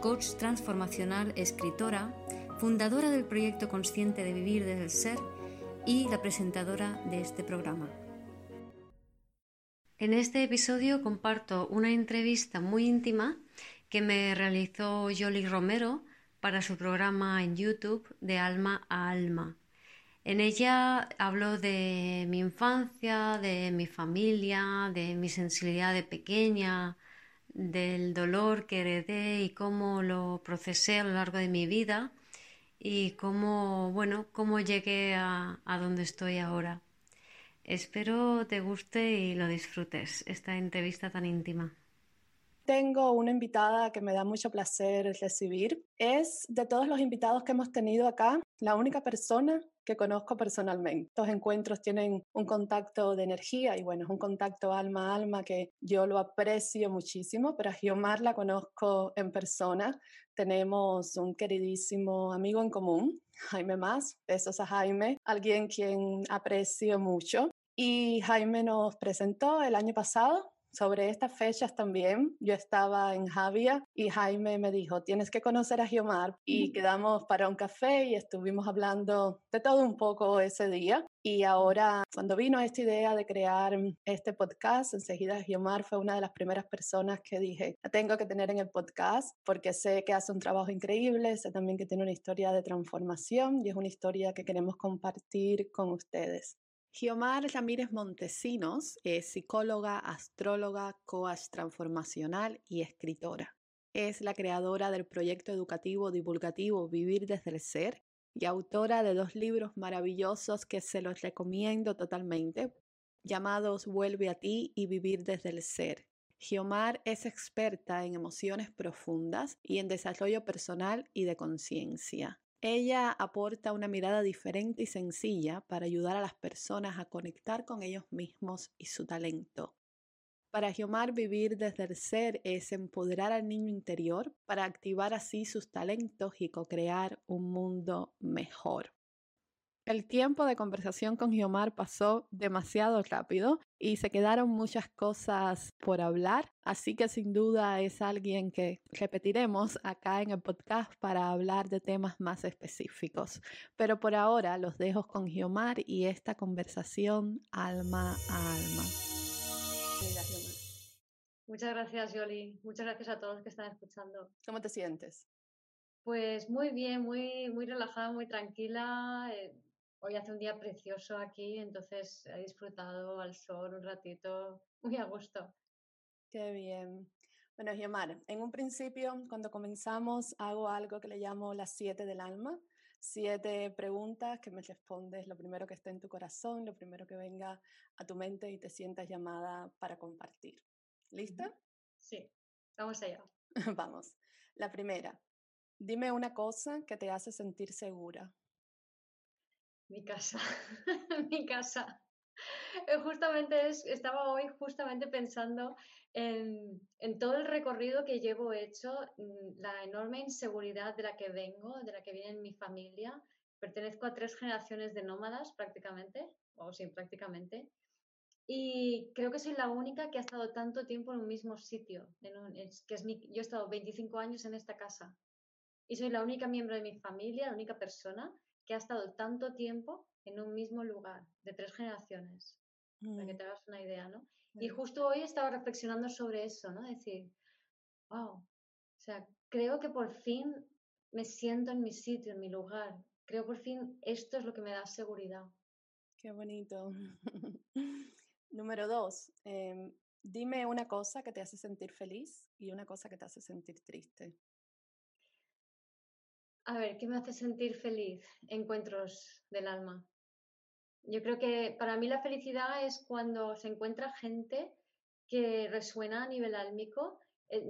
coach transformacional, escritora, fundadora del proyecto consciente de vivir desde el ser y la presentadora de este programa. En este episodio comparto una entrevista muy íntima que me realizó Yoli Romero para su programa en YouTube de Alma a Alma. En ella hablo de mi infancia, de mi familia, de mi sensibilidad de pequeña, del dolor que heredé y cómo lo procesé a lo largo de mi vida y cómo, bueno, cómo llegué a, a donde estoy ahora. Espero te guste y lo disfrutes, esta entrevista tan íntima. Tengo una invitada que me da mucho placer recibir. Es de todos los invitados que hemos tenido acá, la única persona que conozco personalmente. Estos encuentros tienen un contacto de energía y bueno, es un contacto alma a alma que yo lo aprecio muchísimo, pero a Giomar la conozco en persona. Tenemos un queridísimo amigo en común, Jaime Más. Besos a Jaime, alguien quien aprecio mucho. Y Jaime nos presentó el año pasado sobre estas fechas también, yo estaba en Javia y Jaime me dijo, tienes que conocer a Giomar y quedamos para un café y estuvimos hablando de todo un poco ese día. Y ahora, cuando vino esta idea de crear este podcast, enseguida Giomar fue una de las primeras personas que dije, la tengo que tener en el podcast porque sé que hace un trabajo increíble, sé también que tiene una historia de transformación y es una historia que queremos compartir con ustedes. Giomar Ramírez Montesinos es psicóloga, astróloga, coach transformacional y escritora. Es la creadora del proyecto educativo divulgativo Vivir desde el Ser y autora de dos libros maravillosos que se los recomiendo totalmente, llamados Vuelve a ti y Vivir desde el Ser. Giomar es experta en emociones profundas y en desarrollo personal y de conciencia. Ella aporta una mirada diferente y sencilla para ayudar a las personas a conectar con ellos mismos y su talento. Para Giomar vivir desde el ser es empoderar al niño interior para activar así sus talentos y co-crear un mundo mejor. El tiempo de conversación con Giomar pasó demasiado rápido y se quedaron muchas cosas por hablar, así que sin duda es alguien que repetiremos acá en el podcast para hablar de temas más específicos. Pero por ahora los dejo con Giomar y esta conversación alma a alma. Muchas gracias, Yoli. Muchas gracias a todos que están escuchando. ¿Cómo te sientes? Pues muy bien, muy, muy relajada, muy tranquila. Eh, Hoy hace un día precioso aquí, entonces he disfrutado al sol un ratito, muy a gusto. Qué bien. Bueno, Giomar, en un principio, cuando comenzamos, hago algo que le llamo las siete del alma. Siete preguntas que me respondes lo primero que esté en tu corazón, lo primero que venga a tu mente y te sientas llamada para compartir. ¿Lista? Sí, vamos allá. vamos. La primera, dime una cosa que te hace sentir segura. Mi casa, mi casa. Eh, justamente es, estaba hoy justamente pensando en, en, todo el recorrido que llevo hecho, mm, la enorme inseguridad de la que vengo, de la que viene mi familia. Pertenezco a tres generaciones de nómadas prácticamente, o sí, prácticamente. Y creo que soy la única que ha estado tanto tiempo en un mismo sitio. que es yo he estado 25 años en esta casa. Y soy la única miembro de mi familia, la única persona que ha estado tanto tiempo en un mismo lugar, de tres generaciones, para que mm. te hagas una idea, ¿no? Y justo hoy estaba reflexionando sobre eso, ¿no? Decir, wow, o sea, creo que por fin me siento en mi sitio, en mi lugar. Creo por fin esto es lo que me da seguridad. Qué bonito. Número dos, em, dime una cosa que te hace sentir feliz y una cosa que te hace sentir triste. A ver, ¿qué me hace sentir feliz? Encuentros del alma. Yo creo que para mí la felicidad es cuando se encuentra gente que resuena a nivel álmico. Eh,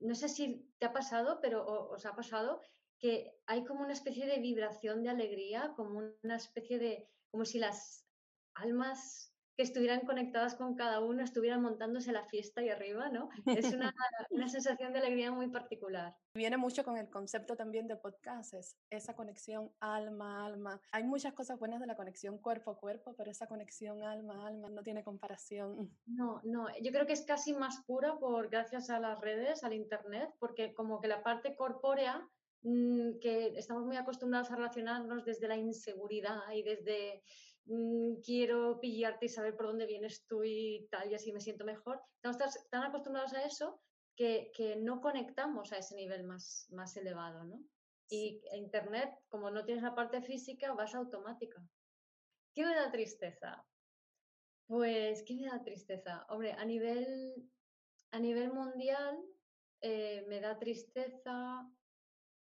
no sé si te ha pasado, pero os ha pasado que hay como una especie de vibración de alegría, como una especie de, como si las almas que estuvieran conectadas con cada uno estuvieran montándose la fiesta ahí arriba, ¿no? Es una, una sensación de alegría muy particular. Viene mucho con el concepto también de podcasts, esa conexión alma-alma. Hay muchas cosas buenas de la conexión cuerpo-cuerpo, pero esa conexión alma-alma no tiene comparación. No, no, yo creo que es casi más pura por gracias a las redes, al internet, porque como que la parte corpórea mm, que estamos muy acostumbrados a relacionarnos desde la inseguridad y desde quiero pillarte y saber por dónde vienes tú y tal, y así me siento mejor. Estamos tan acostumbrados a eso que, que no conectamos a ese nivel más, más elevado, ¿no? Y Internet, como no tienes la parte física, vas automática. ¿Qué me da tristeza? Pues, ¿qué me da tristeza? Hombre, a nivel, a nivel mundial eh, me da tristeza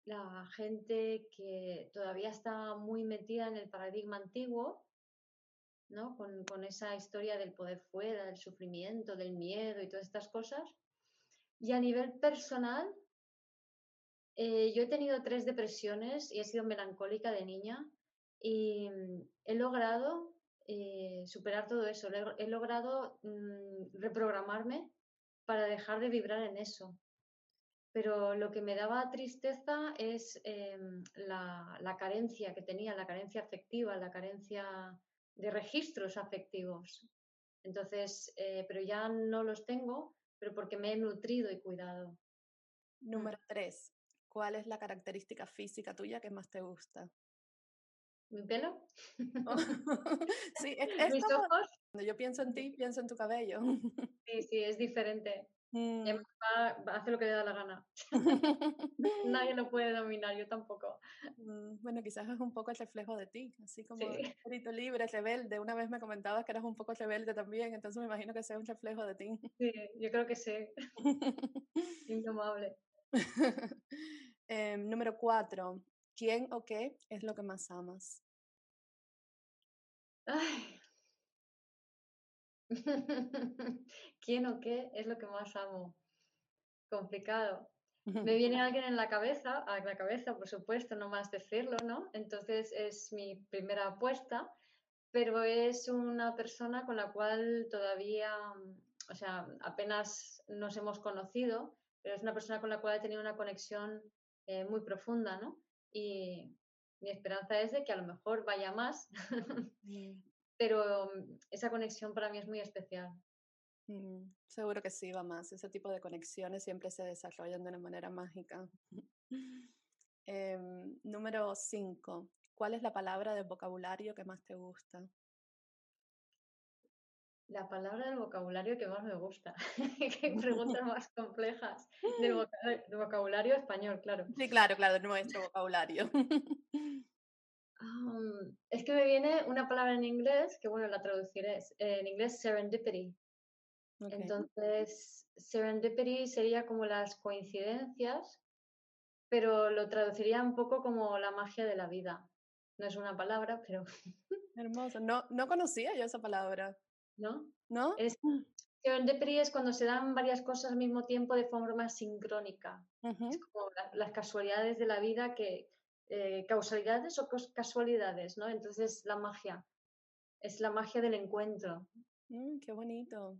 la gente que todavía está muy metida en el paradigma antiguo con, esa historia del poder fuera, del sufrimiento, del miedo y todas estas cosas. Y a nivel personal, eh, yo he tenido tres depresiones y he sido melancólica de niña y mm, he logrado eh, superar todo eso, he, logrado mm, reprogramarme para dejar de vibrar en eso. Pero lo que me daba tristeza es em, la, carencia que tenía, la carencia afectiva, la carencia de registros afectivos. Entonces, eh, pero ya no los tengo, pero porque me he nutrido y cuidado. Número tres, ¿cuál es la característica física tuya que más te gusta? ¿Mi pelo? sí, es, ¿Mis ojos? Cuando yo pienso en ti, pienso en tu cabello. sí, sí, es diferente. Mm. hace lo que le da la gana. Nadie lo puede dominar, yo tampoco. Mm, bueno, quizás es un poco el reflejo de ti, así como espíritu libre, rebelde. Una vez me comentabas que eras un poco rebelde también, entonces me imagino que sea un reflejo de ti. Sí, yo creo que sí. Indomable. Em, número cuatro. ¿Quién o qué es lo que más amas? Ay, ¿Quién o qué es lo que más amo? Complicado. Me viene alguien en la cabeza, a la cabeza, por supuesto, no más decirlo, ¿no? Entonces es mi primera apuesta, pero es una persona con la cual todavía, o sea, apenas nos hemos conocido, pero es una persona con la cual he tenido una conexión eh, muy profunda, ¿no? Y mi esperanza es de que a lo mejor vaya más, mm pero mm, esa conexión para mí es muy especial. Mm, seguro que sí, va más. Ese tipo de conexiones siempre se desarrollan de una manera mágica. Em, número 5. ¿Cuál es la palabra del vocabulario que más te gusta? La palabra del vocabulario que más me gusta. Qué preguntas más complejas. Del, vocabulario español, claro. Sí, claro, claro, nuestro vocabulario. Es que me viene una palabra en inglés, que bueno, la traduciré, en inglés serendipity. Entonces, serendipity sería como las coincidencias, pero lo traduciría un poco como la magia de la vida. No es una palabra, pero... Hermoso. No, no conocía yo esa palabra. ¿No? ¿No? Es, serendipity es cuando se dan varias cosas al mismo tiempo de forma sincrónica. Es como las casualidades de la vida que, eh, causalidades o casualidades, ¿no? Entonces la magia, es la magia del encuentro. Mm, qué bonito.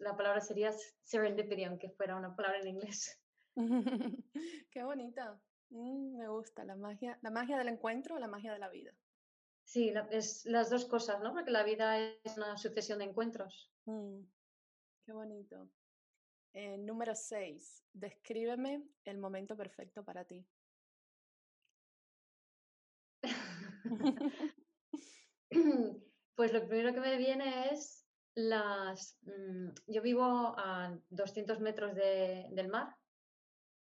la palabra sería serendipity, aunque fuera una palabra en inglés. qué bonita. Mm, me gusta la magia, la magia del encuentro o la magia de la vida. Sí, es las dos cosas, ¿no? Porque la vida es una sucesión de encuentros. Mm, qué bonito. Eh, número 6. Descríbeme el momento perfecto para ti. pues lo primero que me viene es las... Mm, yo vivo a 200 metros del mar,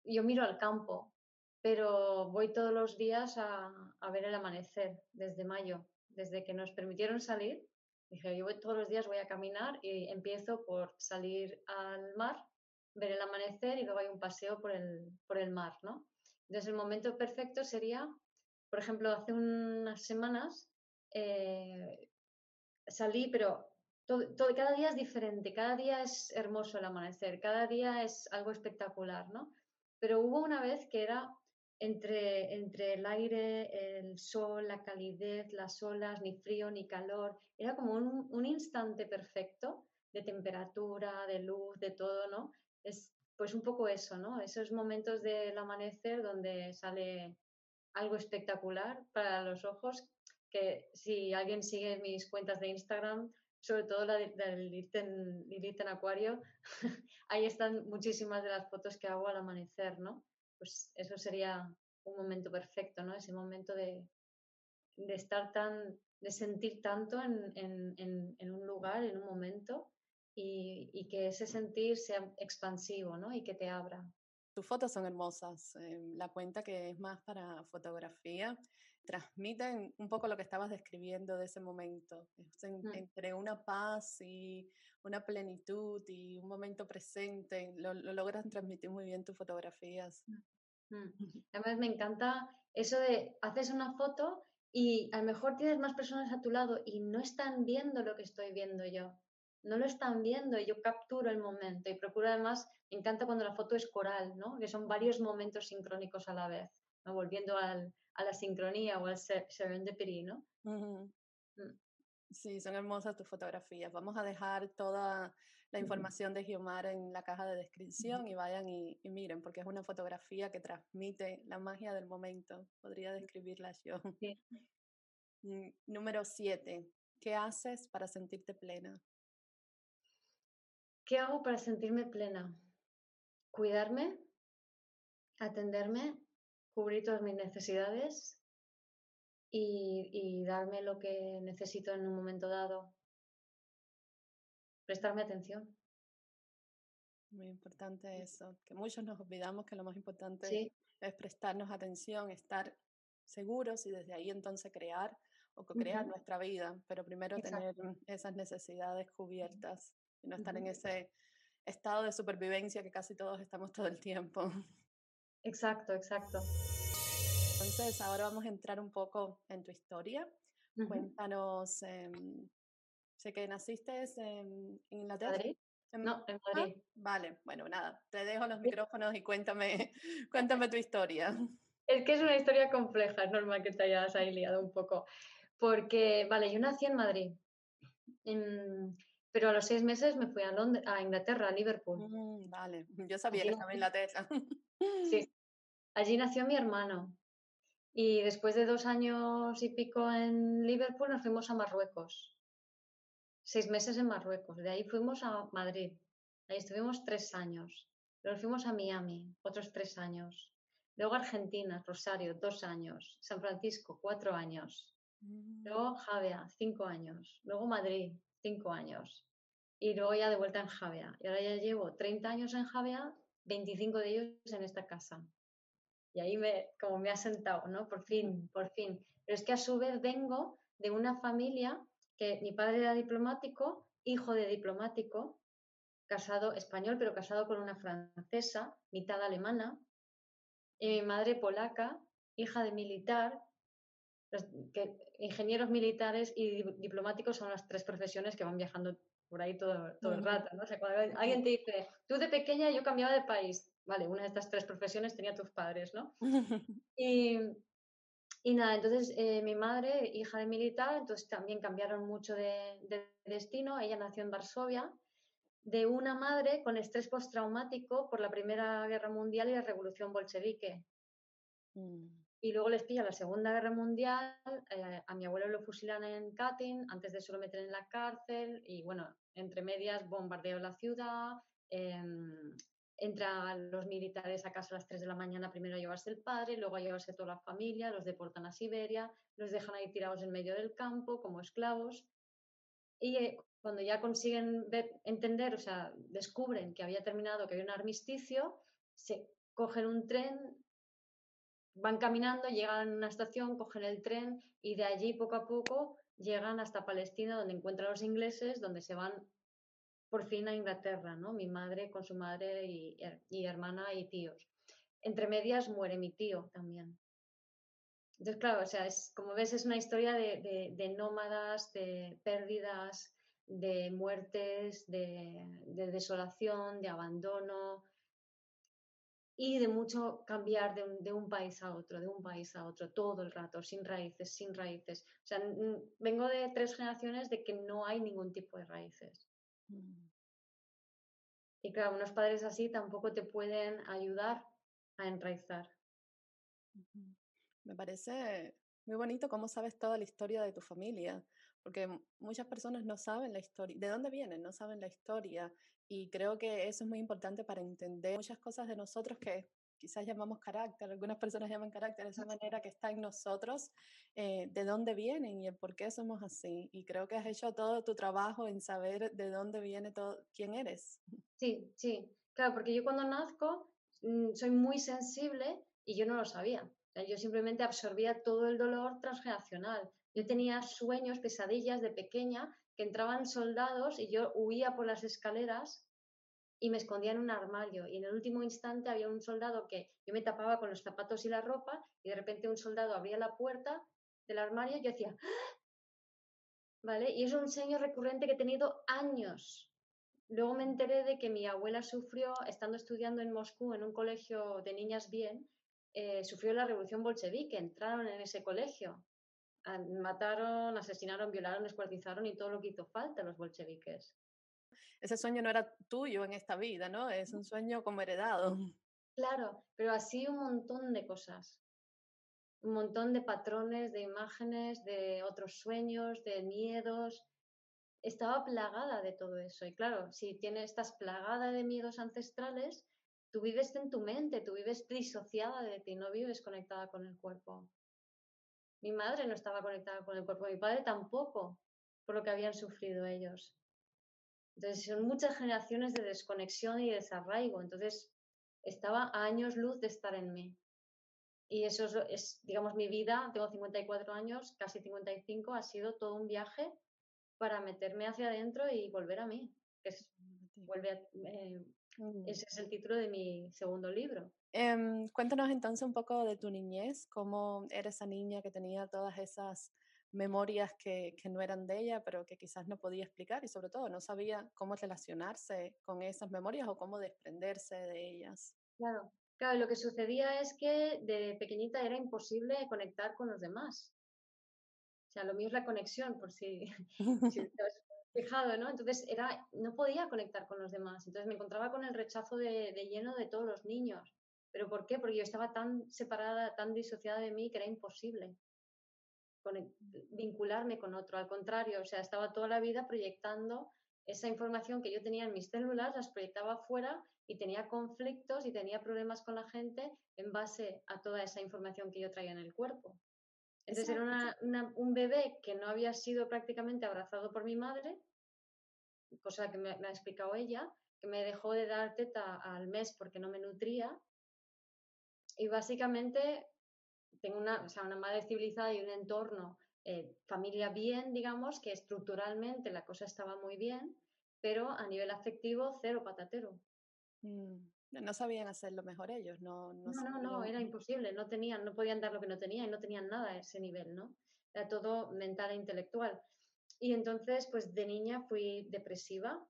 yo miro al campo, pero voy todos los días a, ver el amanecer desde mayo, desde que nos permitieron salir. Dije, yo todos los días, voy a caminar y empiezo por salir al mar, ver el amanecer y luego hay un paseo por el, por el mar, ¿no? Entonces el momento perfecto sería por ejemplo, hace unas semanas eh, salí, pero todo, cada día es diferente, cada día es hermoso el amanecer, cada día es algo espectacular, ¿no? Pero hubo una vez que era entre, entre el aire, el sol, la calidez, las olas, ni frío ni calor. Era como un, un instante perfecto de temperatura, de luz, de todo, ¿no? Es pues un poco eso, ¿no? Esos momentos del amanecer donde sale algo espectacular para los ojos, que si alguien sigue mis cuentas de Instagram, sobre todo la del Lilith en, Acuario, ahí están muchísimas de las fotos que hago al amanecer, ¿no? Pues eso sería un momento perfecto, ¿no? Ese momento de, estar tan, de sentir tanto en, un lugar, en un momento, y, y, que ese sentir sea expansivo, ¿no? Y que te abra. Tus fotos son hermosas. Em, la cuenta que es más para fotografía transmiten un poco lo que estabas describiendo de ese momento, mm. entre una paz y una plenitud y un momento presente. Lo, logran transmitir muy bien tus fotografías. Mm, mm. Además, me encanta eso de haces una foto y a lo mejor tienes más personas a tu lado y no están viendo lo que estoy viendo yo no lo están viendo y yo capturo el momento y procuro además, me encanta cuando la foto es coral, ¿no? que son varios momentos sincrónicos a la vez, ¿no? volviendo al, a la sincronía o al serendipity, ¿no? Mm. Sí, son hermosas tus fotografías. Vamos a dejar toda la información de Giomar en la caja de descripción y vayan y, miren, porque es una fotografía que transmite la magia del momento. Podría describirla yo. Mm, número siete. ¿Qué haces para sentirte plena? ¿Qué hago para sentirme plena? Cuidarme, atenderme, cubrir todas mis necesidades y, darme lo que necesito en un momento dado. Prestarme atención. Muy importante eso, que muchos nos olvidamos que lo más importante es prestarnos atención, estar seguros y desde ahí entonces crear o crear nuestra vida, pero primero tener esas necesidades cubiertas y no estar en ese estado de supervivencia que casi todos estamos todo el tiempo. Exacto, exacto. Entonces, ahora vamos a entrar un poco en tu historia. Cuéntanos, em, sé que naciste en Inglaterra. ¿Madrid? No, en Madrid. vale, bueno, nada, te dejo los micrófonos y cuéntame, cuéntame tu historia. Es que es una historia compleja, es normal que te hayas ahí liado un poco. Porque, vale, yo nací en Madrid. Pero a los seis meses me fui a, Londres, a Inglaterra, a Liverpool. Mm, vale, yo sabía que estaba en Inglaterra. Sí, allí nació mi hermano. Y después de dos años y pico en Liverpool nos fuimos a Marruecos. Seis meses en Marruecos. De ahí fuimos a Madrid. Ahí estuvimos tres años. Luego fuimos a Miami, otros tres años. Luego Argentina, Rosario, dos años. San Francisco, cuatro años. Mm. Luego Javea, cinco años. Luego Madrid, cinco años y luego ya de vuelta en Javea. Y ahora ya llevo 30 años en Javea, 25 de ellos en esta casa. Y ahí me, como me ha sentado, ¿no? Por fin, por fin. Pero es que a su vez vengo de una familia que mi padre era diplomático, hijo de diplomático, casado español, pero casado con una francesa, mitad alemana, y mi madre polaca, hija de militar, que ingenieros militares y diplomáticos son las tres profesiones que van viajando por ahí todo, todo el rato, ¿no? O sea, cuando alguien te dice, tú de pequeña yo cambiaba de país, vale, una de estas tres profesiones tenía tus padres, ¿no? y, y nada, entonces eh, mi madre, hija de militar, entonces también cambiaron mucho de, destino, ella nació en Varsovia, de una madre con estrés postraumático por la Primera Guerra Mundial y la Revolución Bolchevique. Mm. Y luego les pilla la Segunda Guerra Mundial, eh, a mi abuelo lo fusilan en Katyn, antes de eso lo meten en la cárcel y bueno, entre medias bombardeo la ciudad, em, entran los militares a casa a las 3 de la mañana primero a llevarse el padre, luego a llevarse toda la familia, los deportan a Siberia, los dejan ahí tirados en medio del campo como esclavos. Y eh, cuando ya consiguen entender, o sea, descubren que había terminado, que había un armisticio, se cogen un tren, van caminando, llegan a una estación, cogen el tren y de allí poco a poco llegan hasta Palestina, donde encuentran a los ingleses, donde se van por fin a Inglaterra, ¿no? Mi madre con su madre y, hermana y tíos. Entre medias muere mi tío también. Entonces, claro, o sea, es, como ves, es una historia de, nómadas, de pérdidas, de muertes, de, desolación, de abandono, y de mucho cambiar de un, de un, país a otro, de un país a otro, todo el rato, sin raíces, sin raíces. O sea, vengo de tres generaciones de que no hay ningún tipo de raíces. Mm. Y claro, unos padres así tampoco te pueden ayudar a enraizar. Me parece muy bonito cómo sabes toda la historia de tu familia, porque muchas personas no saben la historia, de dónde vienen, no saben la historia, y creo que eso es muy importante para entender muchas cosas de nosotros que quizás llamamos carácter, algunas personas llaman carácter, esa manera que está en nosotros, eh, de dónde vienen y el por qué somos así. Y creo que has hecho todo tu trabajo en saber de dónde viene todo, quién eres. Sí, sí, claro, porque yo cuando nazco mm, soy muy sensible y yo no lo sabía. yo simplemente absorbía todo el dolor transgeneracional. Yo tenía sueños, pesadillas de pequeña que entraban soldados y yo huía por las escaleras y me escondía en un armario. Y en el último instante había un soldado que yo me tapaba con los zapatos y la ropa y de repente un soldado abría la puerta del armario y yo decía, ¡Ah!". ¿vale? Y es un sueño recurrente que he tenido años. Luego me enteré de que mi abuela sufrió, estando estudiando en Moscú en un colegio de niñas bien, eh, sufrió la revolución bolchevique, entraron en ese colegio mataron, asesinaron, violaron, escuartizaron y todo lo que hizo falta los bolcheviques. Ese sueño no era tuyo en esta vida, ¿no? Es un sueño como heredado. Claro, pero así un montón de cosas. Un montón de patrones, de imágenes, de otros sueños, de miedos. Estaba plagada de todo eso. Y claro, si tienes, estás plagada de miedos ancestrales, tú vives en tu mente, tú vives disociada de ti, no vives conectada con el cuerpo. Mi madre no estaba conectada con el cuerpo, mi padre tampoco, por lo que habían sufrido ellos. Entonces, son muchas generaciones de desconexión y desarraigo. Entonces, estaba a años luz de estar en mí. Y eso es, digamos, mi vida. Tengo 54 años, casi 55. Ha sido todo un viaje para meterme hacia adentro y volver a mí. Que es, vuelve eh, ese es el título de mi segundo libro. Em, cuéntanos entonces un poco de tu niñez, cómo era esa niña que tenía todas esas memorias que, que, no eran de ella, pero que quizás no podía explicar y sobre todo no sabía cómo relacionarse con esas memorias o cómo desprenderse de ellas. Claro, claro, lo que sucedía es que de pequeñita era imposible conectar con los demás. O sea, lo mío es la conexión, por si, si te has fijado, ¿no? Entonces era, no podía conectar con los demás. Entonces me encontraba con el rechazo de, de lleno de todos los niños. ¿Pero por qué? Porque yo estaba tan separada, tan disociada de mí que era imposible vincularme con otro. Al contrario, o sea, estaba toda la vida proyectando esa información que yo tenía en mis células, las proyectaba afuera y tenía conflictos y tenía problemas con la gente en base a toda esa información que yo traía en el cuerpo. Entonces era un bebé que no había sido prácticamente abrazado por mi madre, cosa que me, me ha explicado ella, que me dejó de dar teta al mes porque no me nutría y básicamente tengo una, o sea, una madre civilizada y un entorno, eh, familia bien, digamos, que estructuralmente la cosa estaba muy bien, pero a nivel afectivo, cero patatero. Mm, no sabían hacerlo mejor ellos, no no, no, no, era imposible, no tenían, no podían dar lo que no tenían y no tenían nada a ese nivel, ¿no? Era todo mental e intelectual. Y entonces, pues de niña fui depresiva,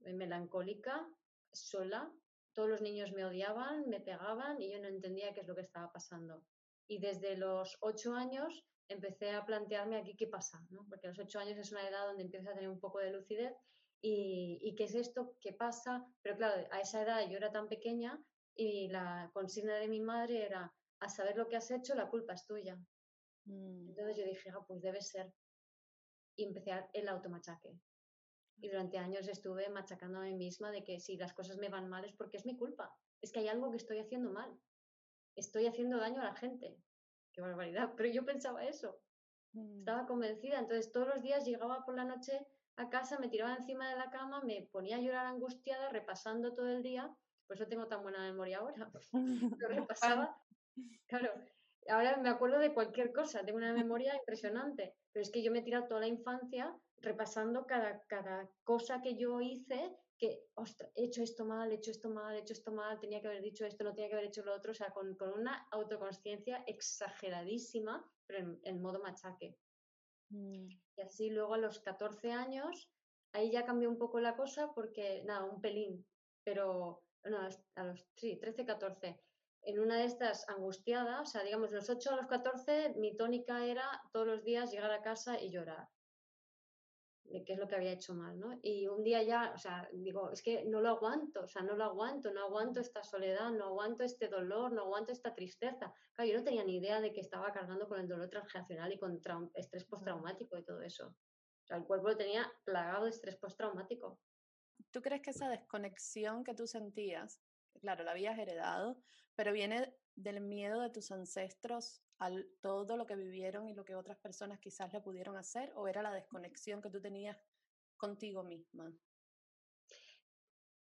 melancólica, sola, todos los niños me odiaban, me pegaban y yo no entendía qué es lo que estaba pasando. Y desde los ocho años empecé a plantearme aquí qué pasa, ¿no? porque a los ocho años es una edad donde empiezas a tener un poco de lucidez y, y qué es esto, qué pasa. Pero claro, a esa edad yo era tan pequeña y la consigna de mi madre era, a saber lo que has hecho, la culpa es tuya. Mm. Entonces yo dije, ah, pues debe ser. Y empecé el automachaque. Y durante años estuve machacando a mí misma de que si las cosas me van mal es porque es mi culpa. Es que hay algo que estoy haciendo mal. Estoy haciendo daño a la gente. Qué barbaridad. Pero yo pensaba eso. Mm. Estaba convencida. Entonces todos los días llegaba por la noche a casa, me tiraba encima de la cama, me ponía a llorar angustiada, repasando todo el día. Por eso tengo tan buena memoria ahora. Lo repasaba. Claro, ahora me acuerdo de cualquier cosa, tengo una memoria impresionante, pero es que yo me he tirado toda la infancia repasando cada, cada cosa que yo hice, que, he hecho esto mal, he hecho esto mal, he hecho esto mal, tenía que haber dicho esto, no tenía que haber hecho lo otro, o sea, con, con una autoconsciencia exageradísima, pero en, modo machaque. Mm. Y así luego a los 14 años, ahí ya cambió un poco la cosa porque, nada, un pelín, pero no, a los sí, 13, 14. en una de estas angustiada, o sea, digamos, de los 8 a los 14, mi tónica era todos los días llegar a casa y llorar de qué es lo que había hecho mal, ¿no? Y un día ya, o sea, digo, es que no lo aguanto, o sea, no lo aguanto, no aguanto esta soledad, no aguanto este dolor, no aguanto esta tristeza. Claro, yo no tenía ni idea de que estaba cargando con el dolor transgeneracional y con estrés postraumático y todo eso. O sea, el cuerpo lo tenía plagado de estrés postraumático. ¿Tú crees que esa desconexión que tú sentías, claro, la habías heredado, pero viene del miedo de tus ancestros al todo lo que vivieron y lo que otras personas quizás le pudieron hacer o era la desconexión que tú tenías contigo misma?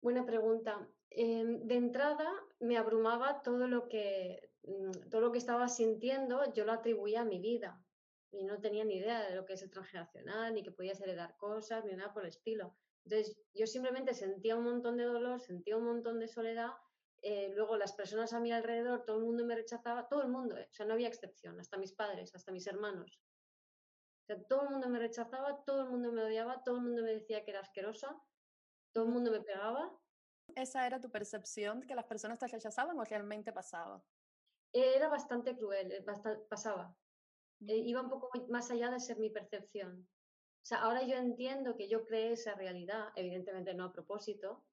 Buena pregunta. Em, de entrada me abrumaba todo lo que mm, todo lo que estaba sintiendo, yo lo atribuía a mi vida y no tenía ni idea de lo que es el transgeneracional, ni que podías heredar cosas, ni nada por el estilo. Entonces yo simplemente sentía un montón de dolor, sentía un montón de soledad eh, luego las personas a mi alrededor, todo el mundo me rechazaba, todo el mundo, eh, o sea, no había excepción, hasta mis padres, hasta mis hermanos. O sea, todo el mundo me rechazaba, todo el mundo me odiaba, todo el mundo me decía que era asquerosa, todo el mundo me pegaba. ¿Esa era tu percepción que las personas te rechazaban o realmente pasaba? Era bastante cruel, eh, pasaba. iba un poco más allá de ser mi percepción. O sea, ahora yo entiendo que yo creé esa realidad, evidentemente no a propósito,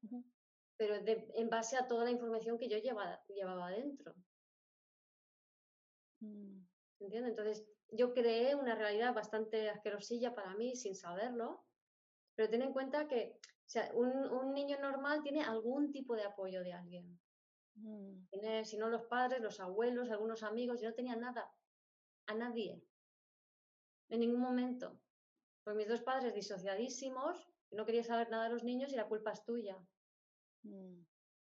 pero en base a toda la información que yo llevaba, llevaba adentro. Mm. ¿Entiendes? Entonces, yo creé una realidad bastante asquerosilla para mí sin saberlo, pero ten en cuenta que o sea, un, un, niño normal tiene algún tipo de apoyo de alguien. Mm. Tiene, si no los padres, los abuelos, algunos amigos. Yo no tenía nada, a nadie, en ningún momento. Pues mis dos padres disociadísimos, no quería saber nada de los niños y la culpa es tuya. Mm.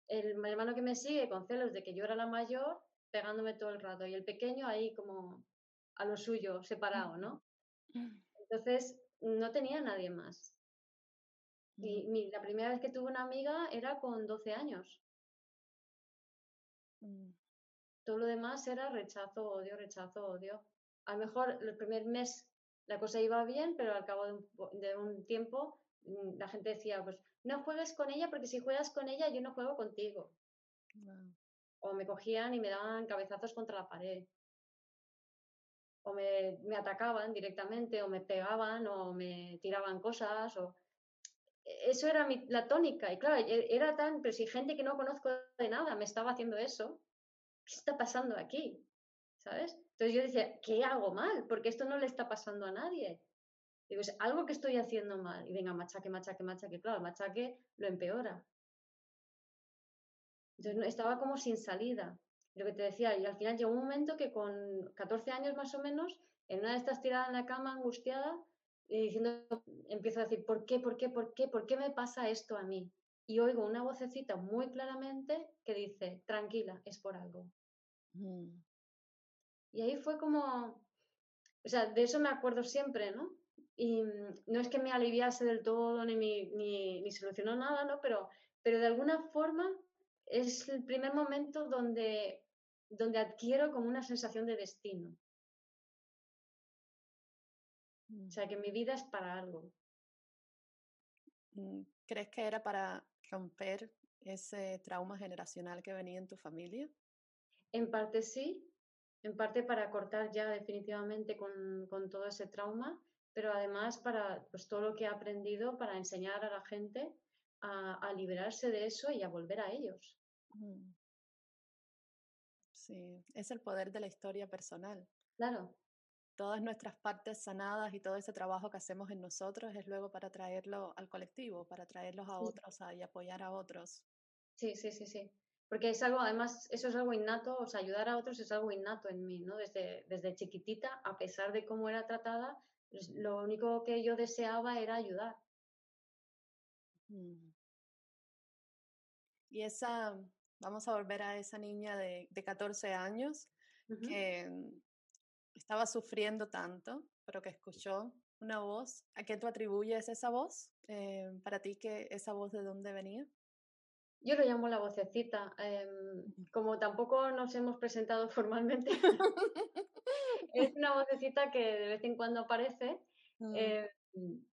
El hermano que me sigue con celos de que yo era la mayor, pegándome todo el rato, y el pequeño ahí como a lo suyo, separado, ¿no? Entonces, no tenía nadie más. Y mm. la primera vez que tuve una amiga era con 12 años. Mm. Todo lo demás era rechazo, odio, rechazo, odio. A lo mejor el primer mes la cosa iba bien, pero al cabo de un tiempo la gente decía, pues no juegues con ella porque si juegas con ella yo no juego contigo. O me cogían y me daban cabezazos contra la pared. O me, me, atacaban directamente, o me pegaban, o me tiraban cosas, o... E, eso era mi, la tónica. Y claro, e, era tan, pero si gente que no conozco de nada me estaba haciendo eso, ¿qué está pasando aquí? ¿Sabes? Entonces yo decía, ¿qué hago mal? Porque esto no le está pasando a nadie. Digo, es algo que estoy haciendo mal. Y venga, machaque, machaque, machaque. Claro, el machaque lo empeora. Entonces estaba como sin salida. Lo que te decía, y al final llegó un momento que con 14 años más o menos, en una de estas tiradas en la cama, angustiada, y diciendo, empiezo a decir, ¿por qué, por qué, por qué, por qué me pasa esto a mí? Y oigo una vocecita muy claramente que dice, tranquila, es por algo. Mm. Y ahí fue como, o sea, de eso me acuerdo siempre, ¿no? Y mm, no es que me aliviase del todo ni, ni, ni solucionó nada, ¿no? Pero, pero de alguna forma es el primer momento donde, donde adquiero como una sensación de destino. O mm. sea, que mi vida es para algo. Mm, ¿Crees que era para romper ese trauma generacional que venía en tu familia? En parte sí, en parte para cortar ya definitivamente con, con todo ese trauma pero además para pues, todo lo que he aprendido para enseñar a la gente a, liberarse de eso y a volver a ellos. Mm. Sí, es el poder de la historia personal. Claro. Todas nuestras partes sanadas y todo ese trabajo que hacemos en nosotros es luego para traerlo al colectivo, para traerlos a otros y apoyar a otros. Sí, sí, sí, sí. Porque es algo, además, eso es algo innato, o sea, ayudar a otros es algo innato en mí, ¿no? Desde, desde chiquitita, a pesar de cómo era tratada, lo único que yo deseaba era ayudar. Mm. Y esa, vamos a volver a esa niña de, de 14 años que estaba sufriendo tanto, pero que escuchó una voz. ¿A qué tú atribuyes esa voz? Eh, para ti, que ¿esa voz de dónde venía? Yo lo llamo la vocecita. Em, como tampoco nos hemos presentado formalmente, es una vocecita que de vez en cuando aparece. Mm. Em,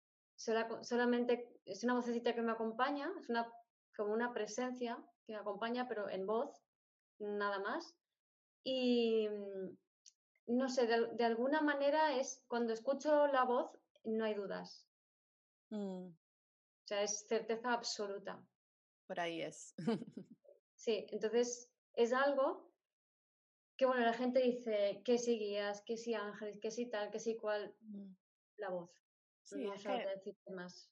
solamente es una vocecita que me acompaña, es una, como una presencia que me acompaña, pero en voz, nada más. y mm, no sé, de, alguna manera es cuando escucho la voz no hay dudas. Mm. O sea, es certeza absoluta. Por ahí es. sí, entonces es algo que, bueno, la gente dice que si guías, que si ángeles, que si tal, que si cual, mm. la voz. Sí, no sé decirte más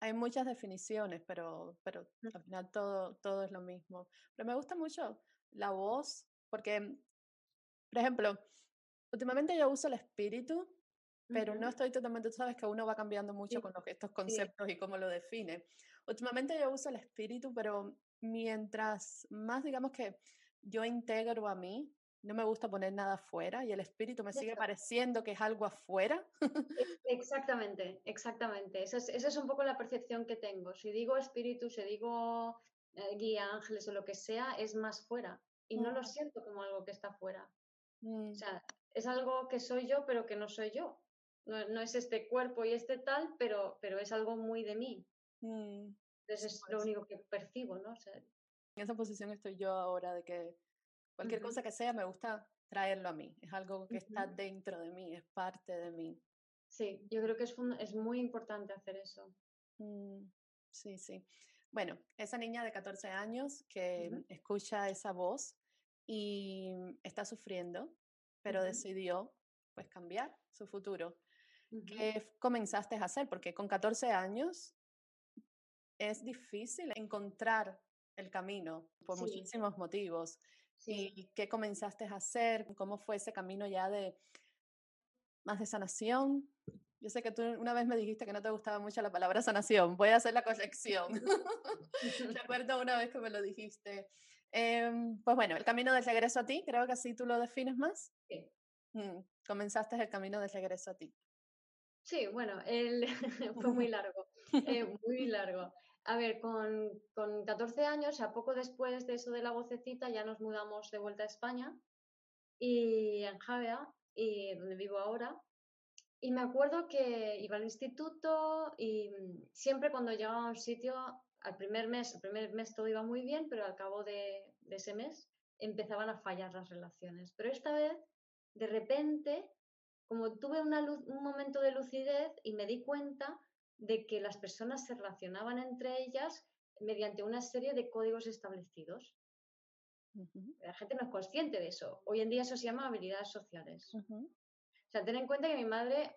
hay muchas definiciones, pero, pero al final todo, todo es lo mismo. Pero me gusta mucho la voz, porque, por ejemplo, últimamente yo uso el espíritu, pero no estoy totalmente, tú sabes que uno va cambiando mucho con estos conceptos y cómo lo define. Últimamente yo uso el espíritu, pero mientras más, digamos que yo integro a mí, no me gusta poner nada afuera y el espíritu me sigue pareciendo que es algo afuera. Exactamente, exactamente. Esa es, esa es, un poco la percepción que tengo. Si digo espíritu, si digo eh, guía, ángeles o lo que sea, es más fuera y no lo mm. siento como algo que está fuera. O mm. sea, es algo que soy yo, pero que no soy yo. No, no es este cuerpo y este tal, pero, pero es algo muy de mí. Mm. Entonces es lo único que percibo, ¿no? en esa posición estoy yo ahora de que Cualquier cosa que sea, me gusta traerlo a mí. Es algo que está dentro de mí, es parte de mí. Sí, yo creo que es, es muy importante hacer eso. Mm, sí, sí. Bueno, esa niña de 14 años que escucha esa voz y está sufriendo, pero decidió pues cambiar su futuro. ¿Qué comenzaste a hacer? Porque con 14 años es difícil encontrar el camino por muchísimos motivos. ¿Y qué comenzaste a hacer? ¿Cómo fue ese camino ya de más de sanación? Yo sé que tú una vez me dijiste que no te gustaba mucho la palabra sanación. Voy a hacer la corrección. Recuerdo una vez que me lo dijiste. Em, pues bueno, el camino de regreso a ti, creo que así tú lo defines más. Sí. Mm, comenzaste el camino de regreso a ti. Sí, bueno, el, fue muy largo, eh, muy largo. A ver, con, con 14 años, a poco después de eso de la vocecita, ya nos mudamos de vuelta a España y en Javea, y donde vivo ahora. Y me acuerdo que iba al instituto y siempre cuando llegaba a un sitio, al primer mes, el primer mes todo iba muy bien, pero al cabo de, de ese mes empezaban a fallar las relaciones. Pero esta vez, de repente, como tuve una luz, un momento de lucidez y me di cuenta de que las personas se relacionaban entre ellas mediante una serie de códigos establecidos. La gente no es consciente de eso. Hoy en día eso se llama habilidades sociales. O sea, ten en cuenta que mi madre,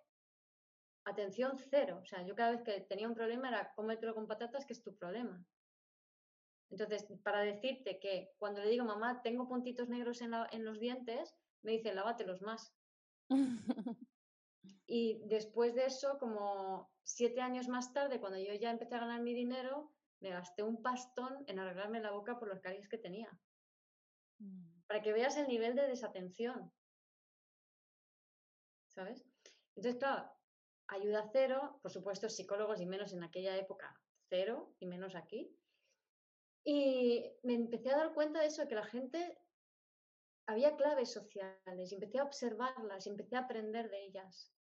atención cero. O sea, yo cada vez que tenía un problema era cómetelo con patatas, que es tu problema. Entonces, para decirte que cuando le digo, mamá, tengo puntitos negros en, en los dientes, me dice, lávatelos más. Y después de eso, como siete años más tarde, cuando yo ya empecé a ganar mi dinero, me gasté un pastón en arreglarme la boca por los caries que tenía. Mm. Para que veas el nivel de desatención. ¿Sabes? Entonces, claro, ayuda cero, por supuesto, psicólogos y menos en aquella época, cero y menos aquí. Y me empecé a dar cuenta de eso, que la gente había claves sociales y empecé a observarlas y empecé a aprender de ellas.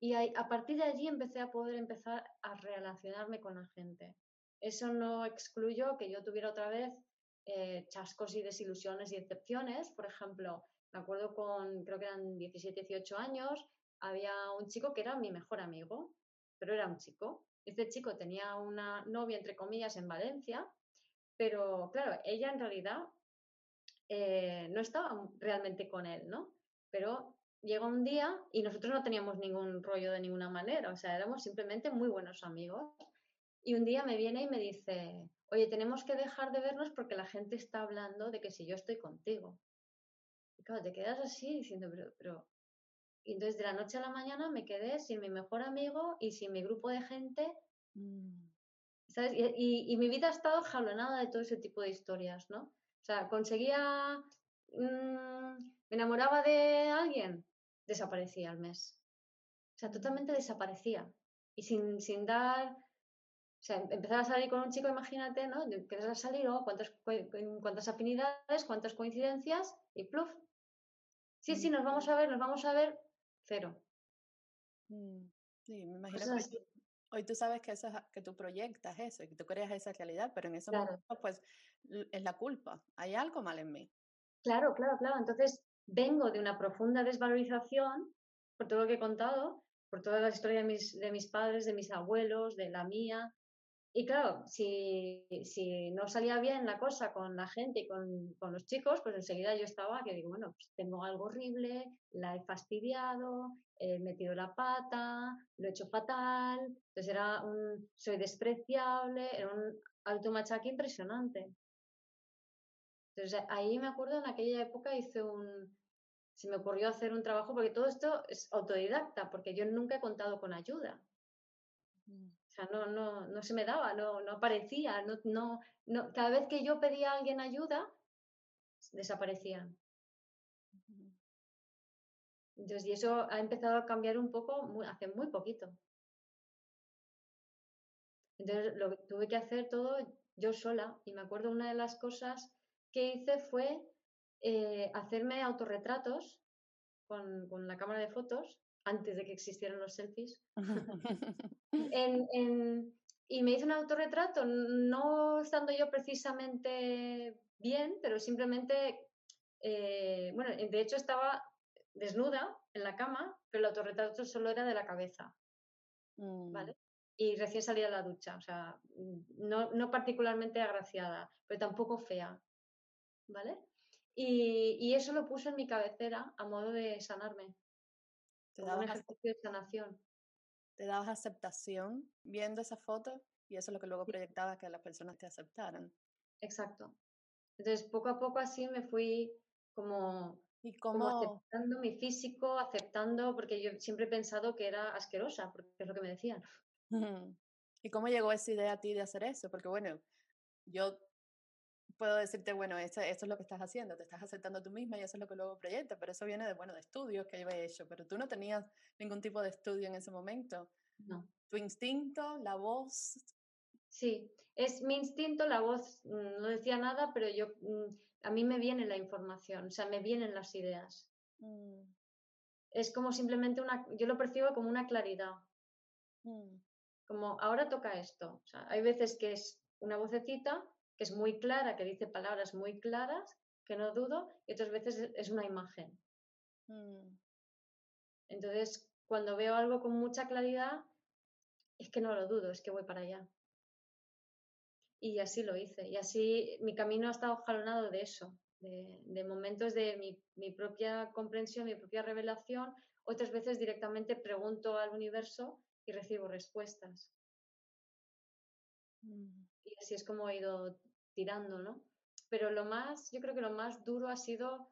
Y a, partir de allí empecé a poder empezar a relacionarme con la gente. Eso no excluyó que yo tuviera otra vez eh, chascos y desilusiones y excepciones. Por ejemplo, me acuerdo con, creo que eran 17, 18 años, había un chico que era mi mejor amigo, pero era un chico. Este chico tenía una novia, entre comillas, en Valencia, pero claro, ella en realidad eh, no estaba realmente con él, ¿no? Pero llegó un día y nosotros no teníamos ningún rollo de ninguna manera, o sea, éramos simplemente muy buenos amigos. Y un día me viene y me dice, oye, tenemos que dejar de vernos porque la gente está hablando de que si yo estoy contigo. Y claro, te quedas así diciendo, pero, pero... Y entonces de la noche a la mañana me quedé sin mi mejor amigo y sin mi grupo de gente. Mm. ¿Sabes? Y, mi vida ha estado jalonada de todo ese tipo de historias, ¿no? O sea, conseguía... Mm, me enamoraba de alguien, desaparecía al mes. O sea, totalmente desaparecía. Y sin, sin dar, o sea, empezar a salir con un chico, imagínate, ¿no? Empiezas a salir, ¿no? ¿Cuántas, cuántas afinidades, cuántas coincidencias y pluf. Sí, sí, nos vamos a ver, nos vamos a ver, cero. Mm, sí, me imagino que hoy tú sabes que, eso que tú proyectas eso y que tú creas esa realidad, pero en ese momento, pues, es la culpa. Hay algo mal en mí. Claro, claro, claro. Entonces, vengo de una profunda desvalorización por todo lo que he contado, por toda la historia de mis, de mis padres, de mis abuelos, de la mía. Y claro, si, si, no salía bien la cosa con la gente y con, con, los chicos, pues enseguida yo estaba que digo, bueno, pues tengo algo horrible, la he fastidiado, he metido la pata, lo he hecho fatal, entonces era un, soy despreciable, era un automachaque impresionante. Entonces ahí me acuerdo en aquella época hice un, se me ocurrió hacer un trabajo, porque todo esto es autodidacta, porque yo nunca he contado con ayuda. O sea, no, no, no se me daba, no, no aparecía, no, no, no, cada vez que yo pedía a alguien ayuda, desaparecían. Entonces, y eso ha empezado a cambiar un poco hace muy poquito. Entonces, lo tuve que hacer todo yo sola. Y me acuerdo una de las cosas que hice fue eh, hacerme autorretratos con, con, la cámara de fotos antes de que existieran los selfies. y me hice un autorretrato, no estando yo precisamente bien, pero simplemente, eh, bueno, de hecho estaba desnuda en la cama, pero el autorretrato solo era de la cabeza. ¿Vale? Mm. Y recién salía de la ducha, o sea, no, no particularmente agraciada, pero tampoco fea. ¿Vale? Y, eso lo puse en mi cabecera a modo de sanarme. Te dabas un ejercicio de sanación. Te dabas aceptación viendo esa foto y eso es lo que luego proyectaba que las personas te aceptaran. Exacto. Entonces, poco a poco así me fui como, ¿Y como aceptando mi físico, aceptando, porque yo siempre he pensado que era asquerosa, porque es lo que me decían. ¿Y cómo llegó esa idea a ti de hacer eso? Porque bueno, yo puedo decirte, bueno, eso, es lo que estás haciendo, te estás aceptando tú misma y eso es lo que luego proyectas, pero eso viene de, bueno, de estudios que yo he hecho, pero tú no tenías ningún tipo de estudio en ese momento. No. Tu instinto, la voz. Sí, es mi instinto, la voz mm, no decía nada, pero yo, mm, a mí me viene la información, o sea, me vienen las ideas. Mm. Es como simplemente una, yo lo percibo como una claridad. Como ahora toca esto. O sea, hay veces que es una vocecita que es muy clara, que dice palabras muy claras, que no dudo, y otras veces es una imagen. Mm. Entonces, cuando veo algo con mucha claridad, es que no lo dudo, es que voy para allá. Y así lo hice. Y así mi camino ha estado jalonado de eso, de, momentos de mi, mi, propia comprensión, mi propia revelación. Otras veces directamente pregunto al universo y recibo respuestas. Mm y así es como he ido tirando, ¿no? Pero lo más, yo creo que lo más duro ha sido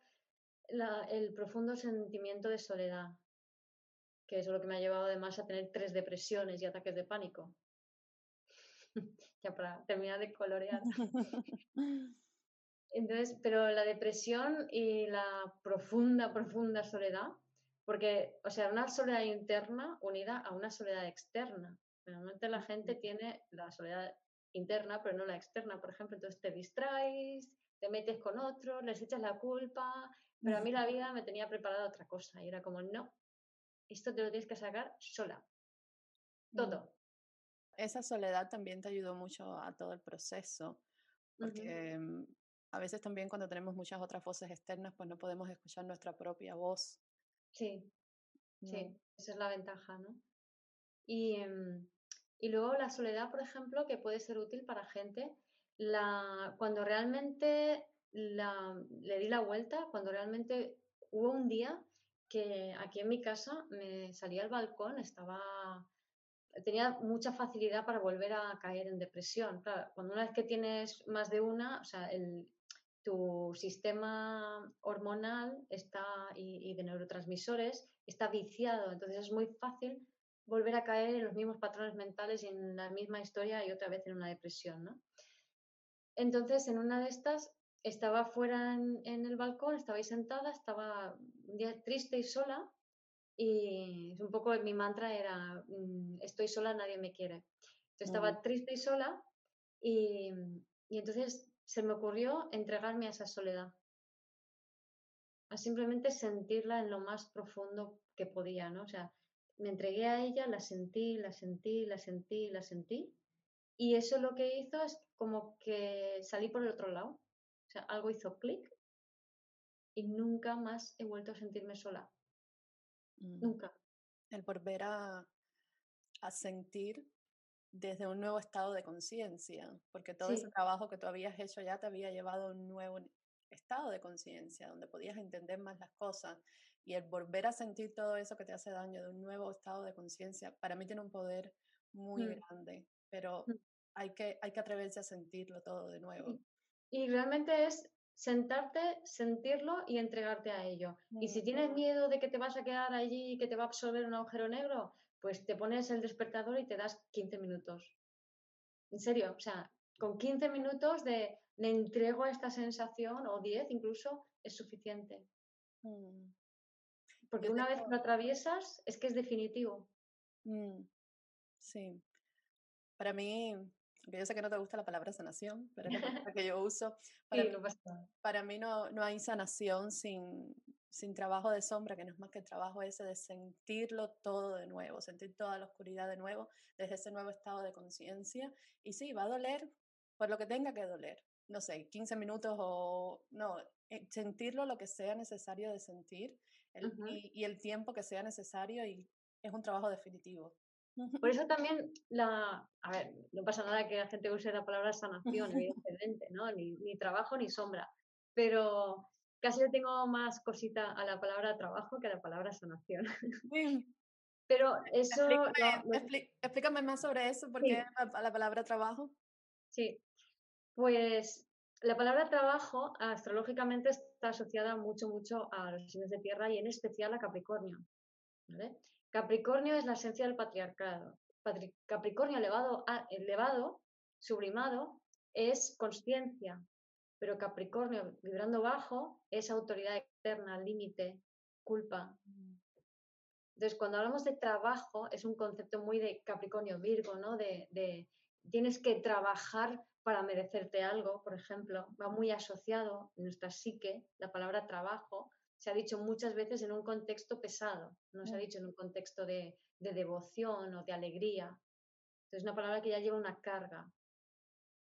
el profundo sentimiento de soledad, que es lo que me ha llevado además a tener tres depresiones y ataques de pánico. ya para terminar de colorear. Entonces, pero la depresión y la profunda, profunda soledad, porque, o sea, una soledad interna unida a una soledad externa. Normalmente la gente tiene la soledad interna, pero no la externa, por ejemplo. Entonces te distraes, te metes con otros, les echas la culpa, pero a mí la vida me tenía preparada otra cosa y era como, no, esto te lo tienes que sacar sola. Mm. Todo. Esa soledad también te ayudó mucho a todo el proceso, porque mm, a veces también cuando tenemos muchas otras voces externas, pues no podemos escuchar nuestra propia voz. Sí, sí, esa es la ventaja, ¿no? Y, em, y luego la soledad, por ejemplo, que puede ser útil para gente, la, cuando realmente la, le di la vuelta, cuando realmente hubo un día que aquí en mi casa me salía al balcón, estaba tenía mucha facilidad para volver a caer en depresión. cuando una vez que tienes más de una, o sea, el, tu sistema hormonal está y, de neurotransmisores está viciado, entonces es muy fácil volver a caer en los mismos patrones mentales y en la misma historia y otra vez en una depresión, ¿no? Entonces, en una de estas, estaba fuera en, el balcón, estaba ahí sentada, estaba triste y sola y un poco mi mantra era, mm, estoy sola, nadie me quiere. estaba triste y sola y, y entonces se me ocurrió entregarme a esa soledad, a simplemente sentirla en lo más profundo que podía, ¿no? O sea, me entregué a ella, la sentí, la sentí, la sentí, la sentí. Y eso lo que hizo es como que salí por el otro lado. O sea, algo hizo clic y nunca más he vuelto a sentirme sola. Mm. Nunca. El volver a, a sentir desde un nuevo estado de conciencia, porque todo ese trabajo que tú habías hecho ya te había llevado a un nuevo estado de conciencia, donde podías entender más las cosas. Y el volver a sentir todo eso que te hace daño de un nuevo estado de conciencia, para mí tiene un poder muy Mm, grande, pero mm. hay que, hay que atreverse a sentirlo todo de nuevo. Y realmente es sentarte, sentirlo y entregarte a ello. Y si tienes miedo de que te vas a quedar allí y que te va a absorber un agujero negro, pues te pones el despertador y te das 15 minutos. En serio, o sea, con 15 minutos de me entrego a esta sensación, o 10 incluso, es suficiente. mm. Porque Yo una vez que lo atraviesas, es que es definitivo. Mm, sí. Para mí, aunque yo sé que no te gusta la palabra sanación, pero es la palabra que yo uso, para Sí, mí, no para mí no, no hay sanación sin, sin trabajo de sombra, que no es más que el trabajo ese de sentirlo todo de nuevo, sentir toda la oscuridad de nuevo, desde ese nuevo estado de conciencia. Y sí, va a doler por lo que tenga que doler. No sé, 15 minutos o no, eh, sentirlo lo que sea necesario de sentir el- y, y el tiempo que sea necesario y es un trabajo definitivo. Por eso también la, a ver, no pasa nada que la gente use la palabra sanación, evidentemente, ¿no? Ni, ni trabajo ni sombra. Pero casi le tengo más cosita a la palabra trabajo que a la palabra sanación. Sí, Pero eso explícame, lo- expli- explícame más sobre eso, Sí. porque la, la palabra trabajo. sí. Pues la palabra trabajo astrológicamente está asociada mucho, mucho a los signos de tierra y en especial a Capricornio. Capricornio es la esencia del patriarcado. Patri- Capricornio elevado, elevado, sublimado, es conciencia, pero Capricornio vibrando bajo es autoridad externa, límite, culpa. Entonces, cuando hablamos de trabajo, es un concepto muy de Capricornio, Virgo, ¿no? De tienes que trabajar para merecerte algo, por ejemplo, va muy asociado en nuestra psique, la palabra trabajo, se ha dicho muchas veces en un contexto pesado, no se ha Mm. dicho en un contexto de, de devoción o de alegría. Es una palabra que ya lleva una carga.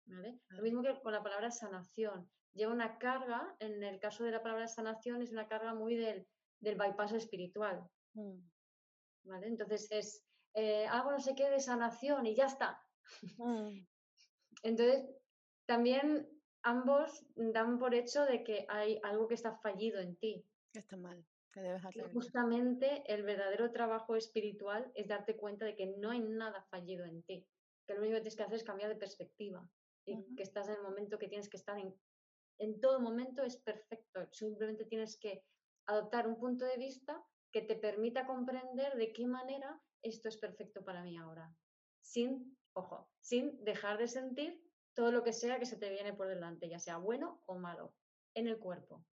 ¿vale? Lo mismo que con la palabra sanación. Lleva una carga, en el caso de la palabra sanación, es una carga muy del, del bypass espiritual. Mm, ¿vale? Entonces es eh, algo no sé qué de sanación y ya está. mm, Entonces, también ambos dan por hecho de que hay algo que está fallido en ti. que está mal, que debes arreglar. justamente el verdadero trabajo espiritual es darte cuenta de que no hay nada fallido en ti. Que lo único que tienes que hacer es cambiar de perspectiva. Y que estás en el momento que tienes que estar en, en todo momento es perfecto. Simplemente tienes que adoptar un punto de vista que te permita comprender de qué manera esto es perfecto para mí ahora. Sin, ojo, sin dejar de sentir todo lo que sea que se te viene por delante, ya sea bueno o malo, en el cuerpo.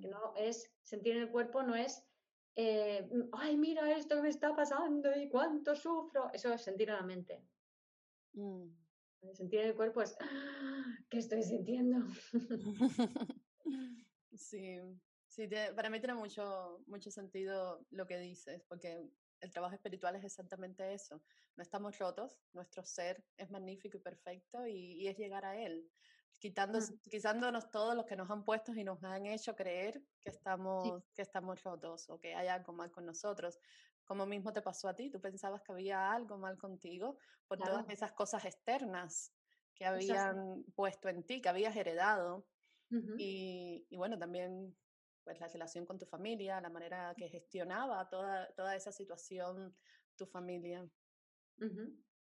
Que Mm, no es, sentir en el cuerpo no es, eh, ay, mira esto que me está pasando y cuánto sufro. Eso es sentir en la mente. mm. Sentir en el cuerpo es, "Ah, ¿qué estoy sintiendo? Sí, sí, para mí tiene mucho, mucho sentido lo que dices, porque el trabajo espiritual es exactamente eso. No estamos rotos, nuestro ser es magnífico y perfecto y, y es llegar a él, quitando, Mm. quitándonos todo lo que nos han puesto y nos han hecho creer que estamos, que estamos rotos o que hay algo mal con nosotros. Como mismo te pasó a ti, tú pensabas que había algo mal contigo por todas esas cosas externas que habían puesto en ti, que habías heredado. Y, y bueno, también pues la relación con tu familia, la manera que gestionaba toda, toda esa situación tu familia.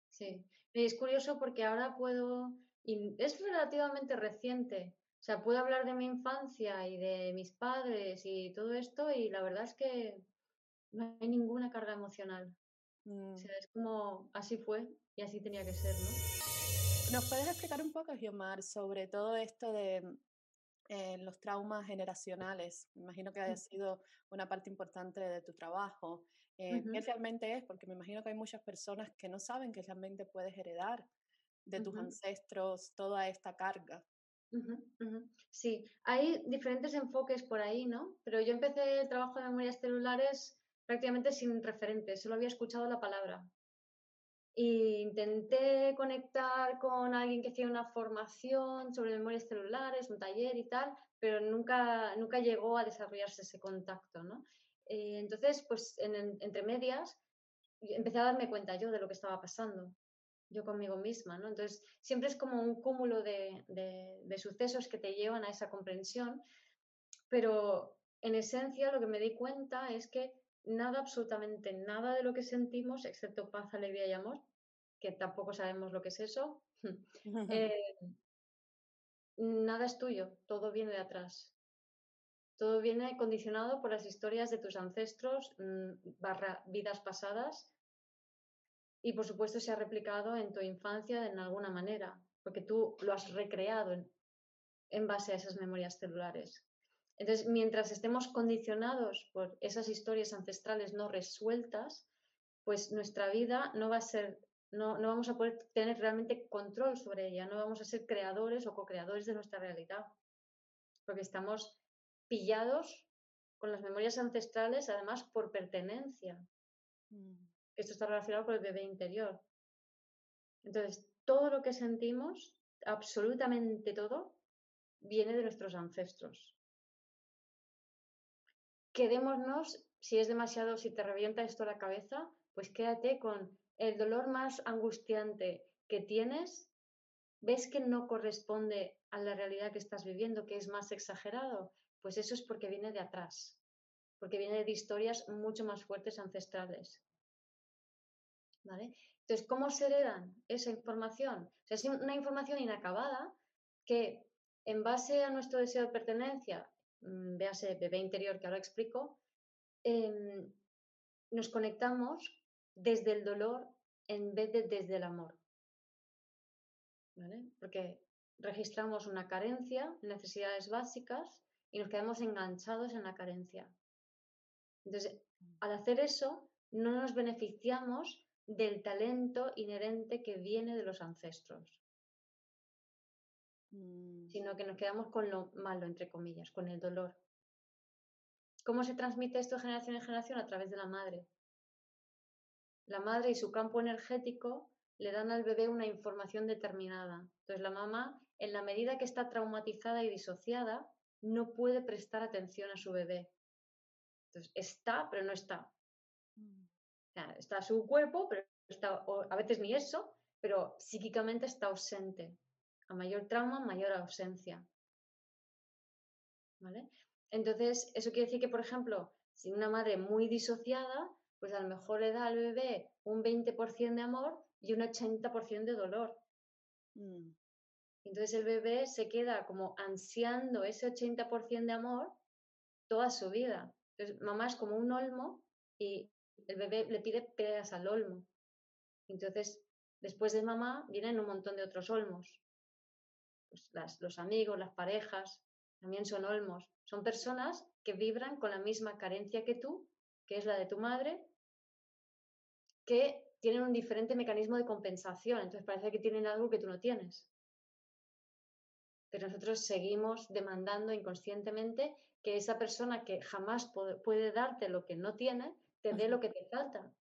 Sí, es curioso porque ahora puedo, y es relativamente reciente, o sea, puedo hablar de mi infancia y de mis padres y todo esto y la verdad es que no hay ninguna carga emocional. O Mm. sea, es como así fue y así tenía que ser, ¿no? ¿Nos puedes explicar un poco, Giomar, sobre todo esto de eh, los traumas generacionales? Me imagino que haya sido una parte importante de tu trabajo. Eh, ¿Qué realmente es? Porque me imagino que hay muchas personas que no saben que realmente puedes heredar de tus ancestros toda esta carga. Sí, hay diferentes enfoques por ahí, ¿no? Pero yo empecé el trabajo de memorias celulares prácticamente sin referentes, solo había escuchado la palabra. E intenté conectar con alguien que hacía una formación sobre memorias celulares, un taller y tal, pero nunca, nunca llegó a desarrollarse ese contacto, ¿no? Eh, entonces, pues entre medias, empecé a darme cuenta yo de lo que estaba pasando, yo conmigo misma, ¿no? Entonces, siempre es como un cúmulo de, de sucesos que te llevan a esa comprensión, pero en esencia lo que me di cuenta es que nada, absolutamente nada de lo que sentimos, excepto paz, alegría y amor, que tampoco sabemos lo que es eso, eh, nada es tuyo, todo viene de atrás. Todo viene condicionado por las historias de tus ancestros, mm, barra vidas pasadas, y por supuesto se ha replicado en tu infancia en alguna manera, porque tú lo has recreado en base a esas memorias celulares. Entonces, mientras estemos condicionados por esas historias ancestrales no resueltas, pues nuestra vida no va a ser, no, no vamos a poder tener realmente control sobre ella, no vamos a ser creadores o co-creadores de nuestra realidad, porque estamos pillados con las memorias ancestrales, además por pertenencia. Mm. Esto está relacionado con el bebé interior. Entonces, todo lo que sentimos, absolutamente todo, viene de nuestros ancestros quedémonos, si es demasiado, si te revienta esto la cabeza, pues quédate con el dolor más angustiante que tienes, ves que no corresponde a la realidad que estás viviendo, que es más exagerado, pues eso es porque viene de atrás, porque viene de historias mucho más fuertes ancestrales. ¿Vale? Entonces, ¿cómo se heredan esa información? Es una información inacabada que en base a nuestro deseo de pertenencia véase bebé interior que ahora explico, em, nos conectamos desde el dolor en vez de desde el amor. Porque registramos una carencia, necesidades básicas, y nos quedamos enganchados en la carencia. Entonces, al hacer eso, no nos beneficiamos del talento inherente que viene de los ancestros. Mm. sino que nos quedamos con lo malo, entre comillas, con el dolor. ¿Cómo se transmite esto de generación en generación? A través de la madre. La madre y su campo energético le dan al bebé una información determinada. Entonces la mamá, en la medida que está traumatizada y disociada, no puede prestar atención a su bebé. Entonces está, pero no está. Mm. está su cuerpo, pero está, a veces ni eso, pero psíquicamente está ausente mayor trauma, mayor ausencia. ¿Vale? Entonces, eso quiere decir que, por ejemplo, si una madre muy disociada, pues a lo mejor le da al bebé un 20% de amor y un 80% de dolor. Mm. Entonces el bebé se queda como ansiando ese 80% de amor toda su vida. Entonces mamá es como un olmo y el bebé le pide pedas al olmo. Entonces, después de mamá vienen un montón de otros olmos. Pues, los amigos, las parejas, también son olmos. Son personas que vibran con la misma carencia que tú, que es la de tu madre, que tienen un diferente mecanismo de compensación. Entonces parece que tienen algo que tú no tienes. Pero nosotros seguimos demandando inconscientemente que esa persona que jamás puede darte lo que no tiene, te dé lo que te falta.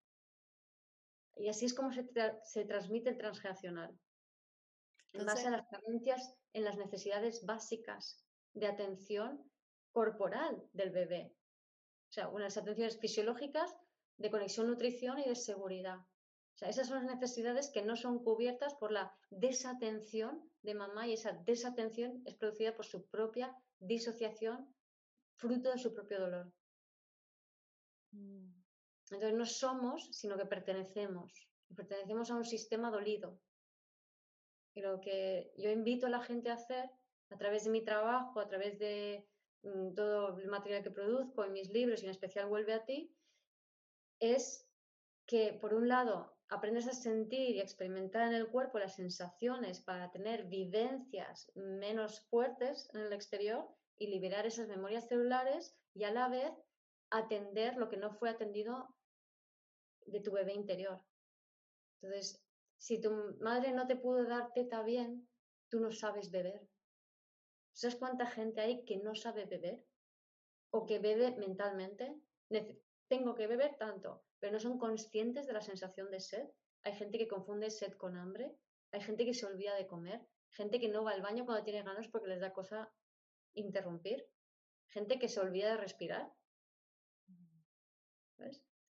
Y así es como se, se transmite el transgeneracional en base a las carencias en las necesidades básicas de atención corporal del bebé. O sea, unas atenciones fisiológicas de conexión, nutrición y de seguridad. O sea, esas son las necesidades que no son cubiertas por la desatención de mamá y esa desatención es producida por su propia disociación, fruto de su propio dolor. Mm. Entonces no somos, sino que pertenecemos. Pertenecemos a un sistema dolido, y lo que yo invito a la gente a hacer a través de mi trabajo, a través de mm, todo el material que produzco, en mis libros y en especial Vuelve a ti, es que por un lado aprendes a sentir y experimentar en el cuerpo las sensaciones para tener vivencias menos fuertes en el exterior y liberar esas memorias celulares y a la vez atender lo que no fue atendido de tu bebé interior. Entonces, si tu madre no te pudo dar teta bien, tú no sabes beber. ¿Sabes cuánta gente hay que no sabe beber? O que bebe mentalmente. Tengo que beber tanto, pero no son conscientes de la sensación de sed. hay gente que confunde sed con hambre, hay gente que se olvida de comer, gente que no va al baño cuando tiene ganas porque les da cosa interrumpir, gente que se olvida de respirar,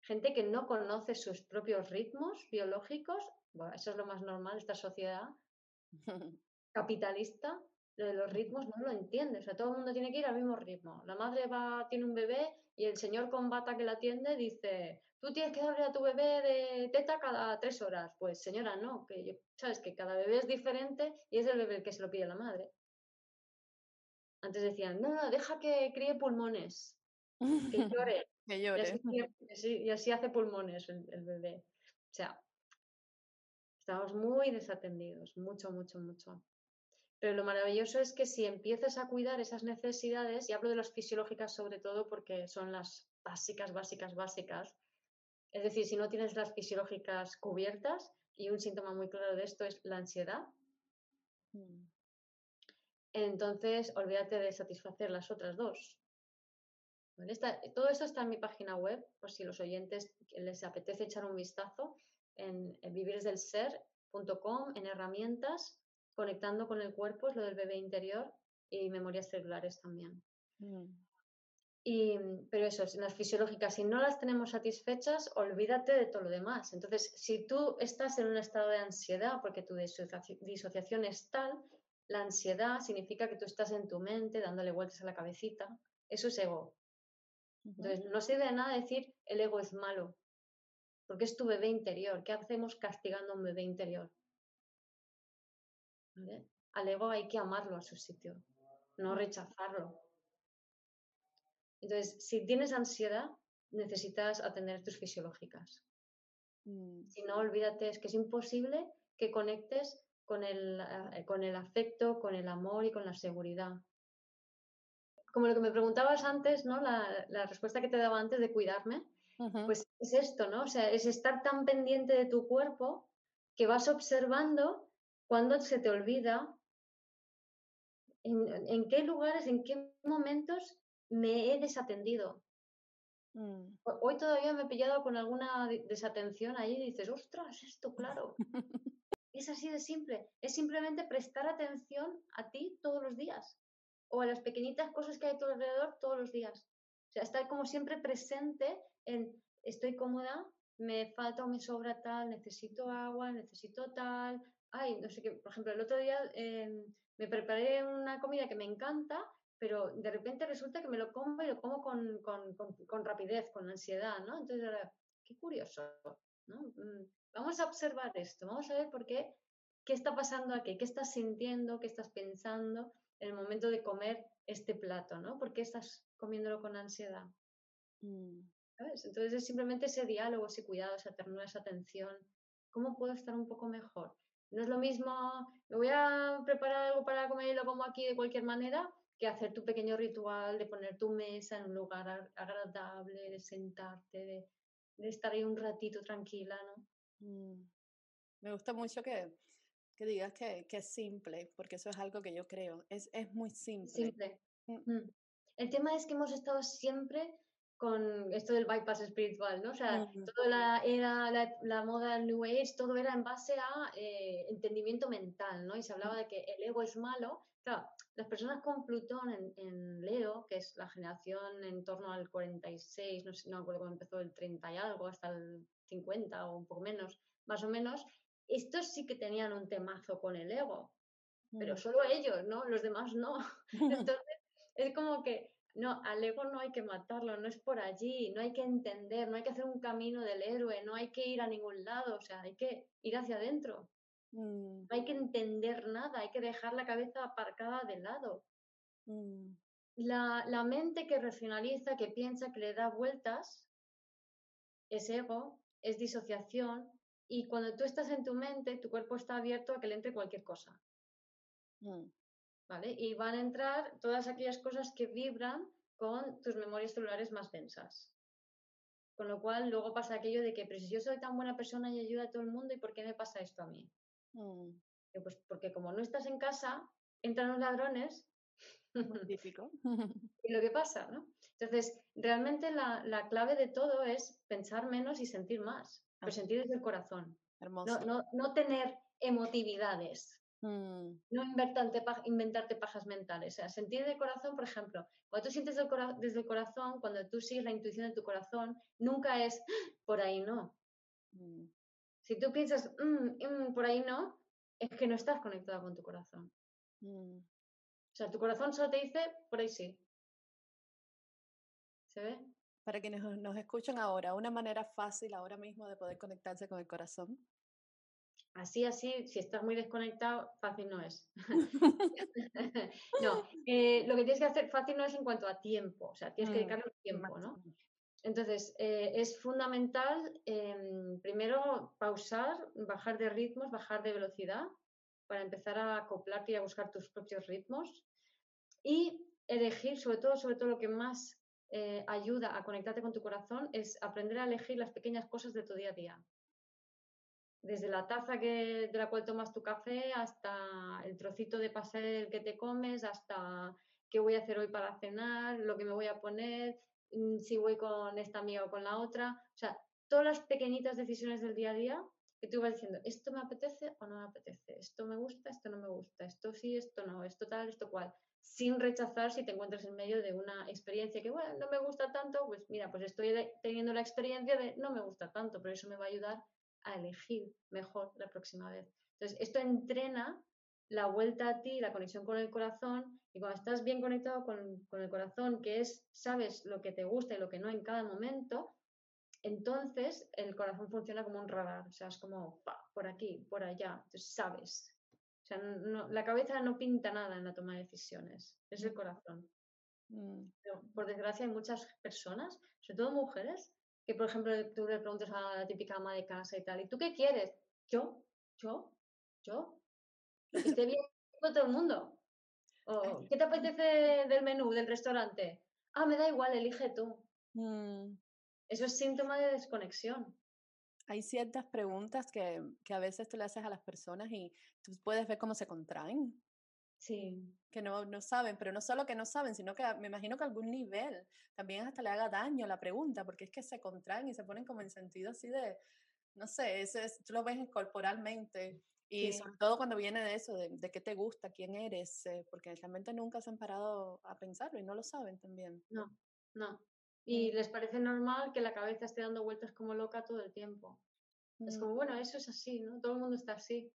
gente que no conoce sus propios ritmos biológicos, bueno, eso es lo más normal, esta sociedad capitalista, lo de los ritmos no lo entiende, o sea, todo el mundo tiene que ir al mismo ritmo. La madre va, tiene un bebé y el señor con bata que la atiende dice, tú tienes que darle a tu bebé de teta cada tres horas. Pues señora, no, que yo, sabes que cada bebé es diferente y es el bebé el que se lo pide la madre. Antes decían, no, no, deja que críe pulmones, que llore. que llore. Y así, hace pulmones el, el bebé. O sea, estamos muy desatendidos, mucho, mucho, mucho. Pero lo maravilloso es que si empiezas a cuidar esas necesidades, y hablo de las fisiológicas sobre todo porque son las básicas, básicas, básicas, es decir, si no tienes las fisiológicas cubiertas, y un síntoma muy claro de esto es la ansiedad, mm. entonces olvídate de satisfacer las otras dos. todo esto está en mi página web, por si los oyentes les apetece echar un vistazo, en, viviresdelser.com, en herramientas, conectando con el cuerpo, es lo del bebé interior, y memorias celulares también. Mm. Y, pero eso, las fisiológicas, si no las tenemos satisfechas, olvídate de todo lo demás. Entonces, si tú estás en un estado de ansiedad porque tu disociación es tal, la ansiedad significa que tú estás en tu mente dándole vueltas a la cabecita. Eso es ego. Entonces, no sirve de nada decir el ego es malo, porque es tu bebé interior. ¿Qué hacemos castigando a un bebé interior? Al ego hay que amarlo a su sitio, no rechazarlo. Entonces, si tienes ansiedad, necesitas atender tus fisiológicas. Mm. Si no, olvídate, es que es imposible que conectes con el, eh, con el afecto, con el amor y con la seguridad. Como lo que me preguntabas antes, ¿no? La, respuesta que te daba antes de cuidarme, pues es esto, ¿no? O sea, es estar tan pendiente de tu cuerpo que vas observando cuando se te olvida en qué lugares, en qué momentos me he desatendido. Mm. Hoy todavía me he pillado con alguna desatención ahí y dices, ostras, esto, claro. es así de simple. Es simplemente prestar atención a ti todos los días o a las pequeñitas cosas que hay a tu alrededor todos los días. O sea, estar como siempre presente estoy cómoda, me falta o me sobra tal, necesito agua, necesito tal. Ay, no sé qué. Por ejemplo, el otro día em, me preparé una comida que me encanta pero de repente resulta que me lo como y lo como con, con, con, rapidez, con ansiedad, ¿no? Entonces, qué curioso, ¿no? Mm, vamos a observar esto, vamos a ver por qué, qué está pasando aquí, qué estás sintiendo, qué estás pensando en el momento de comer este plato, ¿no? ¿Por qué estás comiéndolo con ansiedad? Mm. ¿Sabes? Entonces es simplemente ese diálogo, ese cuidado, esa ternura, esa atención. ¿Cómo puedo estar un poco mejor? No es lo mismo, me voy a preparar algo para comer y lo como aquí de cualquier manera, que hacer tu pequeño ritual de poner tu mesa en un lugar agradable, de sentarte, de, estar ahí un ratito tranquila, ¿no? Mm. Me gusta mucho que, que digas que, que, es simple, porque eso es algo que yo creo, es, es muy simple. Simple. Mm. Mm. El tema es que hemos estado siempre con esto del bypass espiritual, ¿no? O sea, toda la era, la, moda del New Age, todo era en base a eh, entendimiento mental, ¿no? Y se hablaba de que el ego es malo. Claro, las personas con Plutón en, Leo, que es la generación en torno al 46, no sé, no acuerdo cómo empezó, el 30 y algo, hasta el 50 o un poco menos, más o menos, estos sí que tenían un temazo con el ego, pero mm. solo ellos, ¿no? Los demás no. Entonces, es como que no, al ego no hay que matarlo, no es por allí, no hay que entender, no hay que hacer un camino del héroe, no hay que ir a ningún lado, o sea, hay que ir hacia adentro. Mm. No hay que entender nada, hay que dejar la cabeza aparcada de lado. Mm. La, la, mente que racionaliza, que piensa, que le da vueltas, es ego, es disociación, y cuando tú estás en tu mente, tu cuerpo está abierto a que le entre cualquier cosa. Mm. Y van a entrar todas aquellas cosas que vibran con tus memorias celulares más densas. Con lo cual luego pasa aquello de que, pero si yo soy tan buena persona y ayudo a todo el mundo, ¿y por qué me pasa esto a mí? Mm. Pues porque como no estás en casa, entran los ladrones. y lo que pasa, ¿no? Entonces, realmente la, clave de todo es pensar menos y sentir más, pero sentir desde el corazón. Hermoso. No, no, tener emotividades. Mm. No inventarte, inventarte pajas mentales. O sea, sentir de corazón, por ejemplo, cuando tú sientes desde el corazón, cuando tú sigues la intuición de tu corazón, nunca es ¡Ah! por ahí no. Mm. Si tú piensas mm, por ahí no, es que no estás conectada con tu corazón. O sea, tu corazón solo te dice por ahí sí. ¿Se ve? Para quienes nos escuchan ahora, una manera fácil ahora mismo de poder conectarse con el corazón. Así, así, si estás muy desconectado, fácil no es. no, eh, lo que tienes que hacer fácil no es en cuanto a tiempo, o sea, tienes que mm, dedicarle tiempo, ¿no? Entonces, eh, es fundamental, em, primero, pausar, bajar de ritmos, bajar de velocidad, para empezar a acoplarte y a buscar tus propios ritmos. Y elegir, sobre todo, sobre todo lo que más eh, ayuda a conectarte con tu corazón es aprender a elegir las pequeñas cosas de tu día a día. Desde la taza que, de la cual tomas tu café hasta el trocito de pastel que te comes, hasta qué voy a hacer hoy para cenar, lo que me voy a poner, mm, si voy con esta amiga o con la otra. O sea, todas las pequeñitas decisiones del día a día que tú vas diciendo, esto me apetece o no me apetece, esto me gusta, esto no me gusta, esto sí, esto no, esto tal, esto cual sin rechazar si te encuentras en medio de una experiencia que, bueno, no me gusta tanto, pues mira, pues estoy teniendo la experiencia de no me gusta tanto, pero eso me va a ayudar a elegir mejor la próxima vez. Entonces, esto entrena la vuelta a ti, la conexión con el corazón, y cuando estás bien conectado con, con el corazón, que es, sabes lo que te gusta y lo que no en cada momento, entonces el corazón funciona como un radar, o sea, es como por aquí, por allá, entonces sabes o sea, la cabeza no pinta nada en la toma de decisiones, es el corazón. Mm. por desgracia hay muchas personas, sobre todo mujeres, que por ejemplo tú le preguntas a la típica ama de casa y tal, ¿y tú qué quieres? Yo, yo, yo, que esté bien con todo el mundo. O, ¿Qué te apetece del menú del restaurante? Ah, me da igual, elige tú. Mm. Eso es síntoma de desconexión hay ciertas preguntas que, que, a veces tú le haces a las personas y tú puedes ver cómo se contraen. Sí. Que no, no saben, pero no solo que no saben, sino que me imagino que a algún nivel también hasta le haga daño la pregunta, porque es que se contraen y se ponen como en sentido así de, no sé, eso es, tú lo ves corporalmente y sobre todo cuando viene de eso, de, de qué te gusta, quién eres, eh, porque realmente nunca se han parado a pensarlo y no lo saben también. No, no. Y les parece normal que la cabeza esté dando vueltas como loca todo el tiempo. Es como, mm. bueno, eso es así, ¿no? Todo el mundo está así.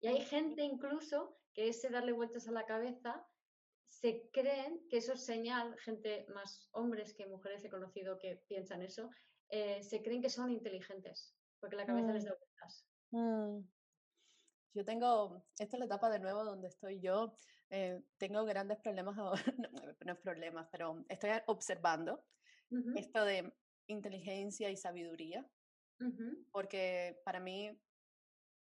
Y hay gente incluso que ese darle vueltas a la cabeza se creen que eso es señal, gente más hombres que mujeres he conocido que piensan eso, eh, se creen que son inteligentes, porque la cabeza les mm. da vueltas. Mm. Yo tengo, esta es la etapa de nuevo donde estoy yo, eh, tengo grandes problemas, no, no problemas, pero estoy observando esto de inteligencia y sabiduría, porque para mí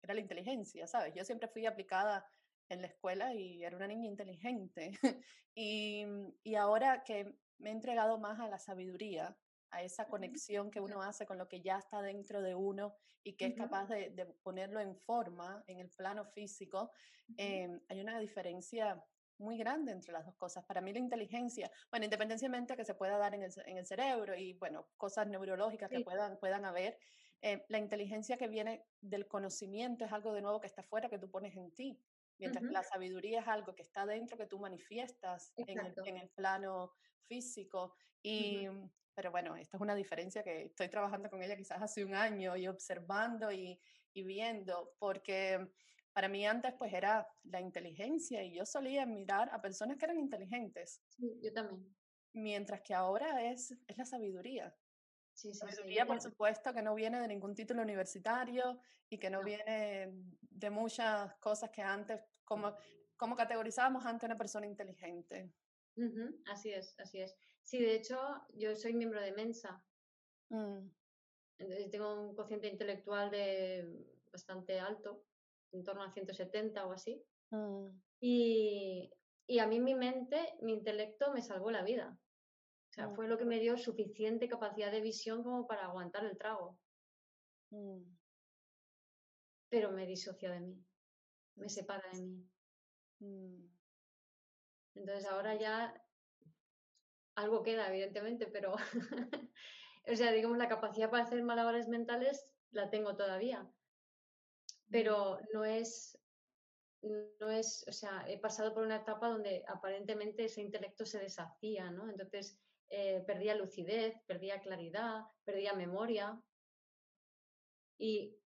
era la inteligencia, ¿sabes? Yo siempre fui aplicada en la escuela y era una niña inteligente. y, y ahora que me he entregado más a la sabiduría, a esa conexión que uno hace con lo que ya está dentro de uno y que es capaz de, de, ponerlo en forma en el plano físico, eh, hay una diferencia muy grande entre las dos cosas. Para mí la inteligencia, bueno, independientemente que se pueda dar en el, en el cerebro y, bueno, cosas neurológicas que puedan, puedan haber, eh, la inteligencia que viene del conocimiento es algo de nuevo que está fuera, que tú pones en ti. Mientras que la sabiduría es algo que está dentro, que tú manifiestas en el, en el, plano físico. Y, Pero bueno, esta es una diferencia que estoy trabajando con ella quizás hace un año y observando y, y viendo, porque para mí antes pues era la inteligencia y yo solía mirar a personas que eran inteligentes. Sí, yo también. Mientras que ahora es, es la sabiduría. Sí, sí, sabiduría, por supuesto, que no viene de ningún título universitario y que no, viene de muchas cosas que antes, como, como categorizábamos antes una persona inteligente. Así es, así es. Sí, de hecho, yo soy miembro de Mensa. Mm. Entonces tengo un cociente intelectual de bastante alto en torno a 170 o así. Mm. Y, y, a mí mi mente, mi intelecto me salvó la vida. O sea, fue lo que me dio suficiente capacidad de visión como para aguantar el trago. Mm. Pero me disocia de mí, me separa de mí. Mm. Entonces ahora ya algo queda, evidentemente, pero, o sea, digamos, la capacidad para hacer malabares mentales la tengo todavía, pero no es, no es, o sea, he pasado por una etapa donde aparentemente ese intelecto se deshacía, ¿no? Entonces eh, perdía lucidez, perdía claridad, perdía memoria. Y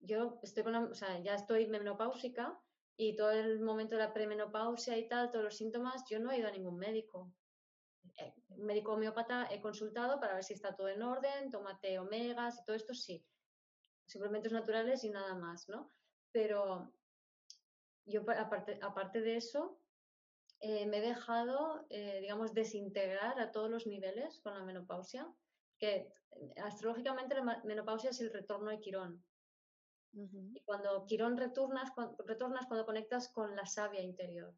yo estoy con o sea, ya estoy menopáusica y todo el momento de la premenopausia y tal, todos los síntomas, yo no he ido a ningún médico. Eh, un médico homeópata he consultado para ver si está todo en orden, tómate omegas y todo esto, sí. Suplementos naturales y nada más, ¿no? Pero yo, aparte de eso, eh, me he dejado, eh, digamos, desintegrar a todos los niveles con la menopausia, que astrológicamente la menopausia es el retorno de Quirón. Y cuando Quirón retornas, retornas cuando conectas con la savia interior.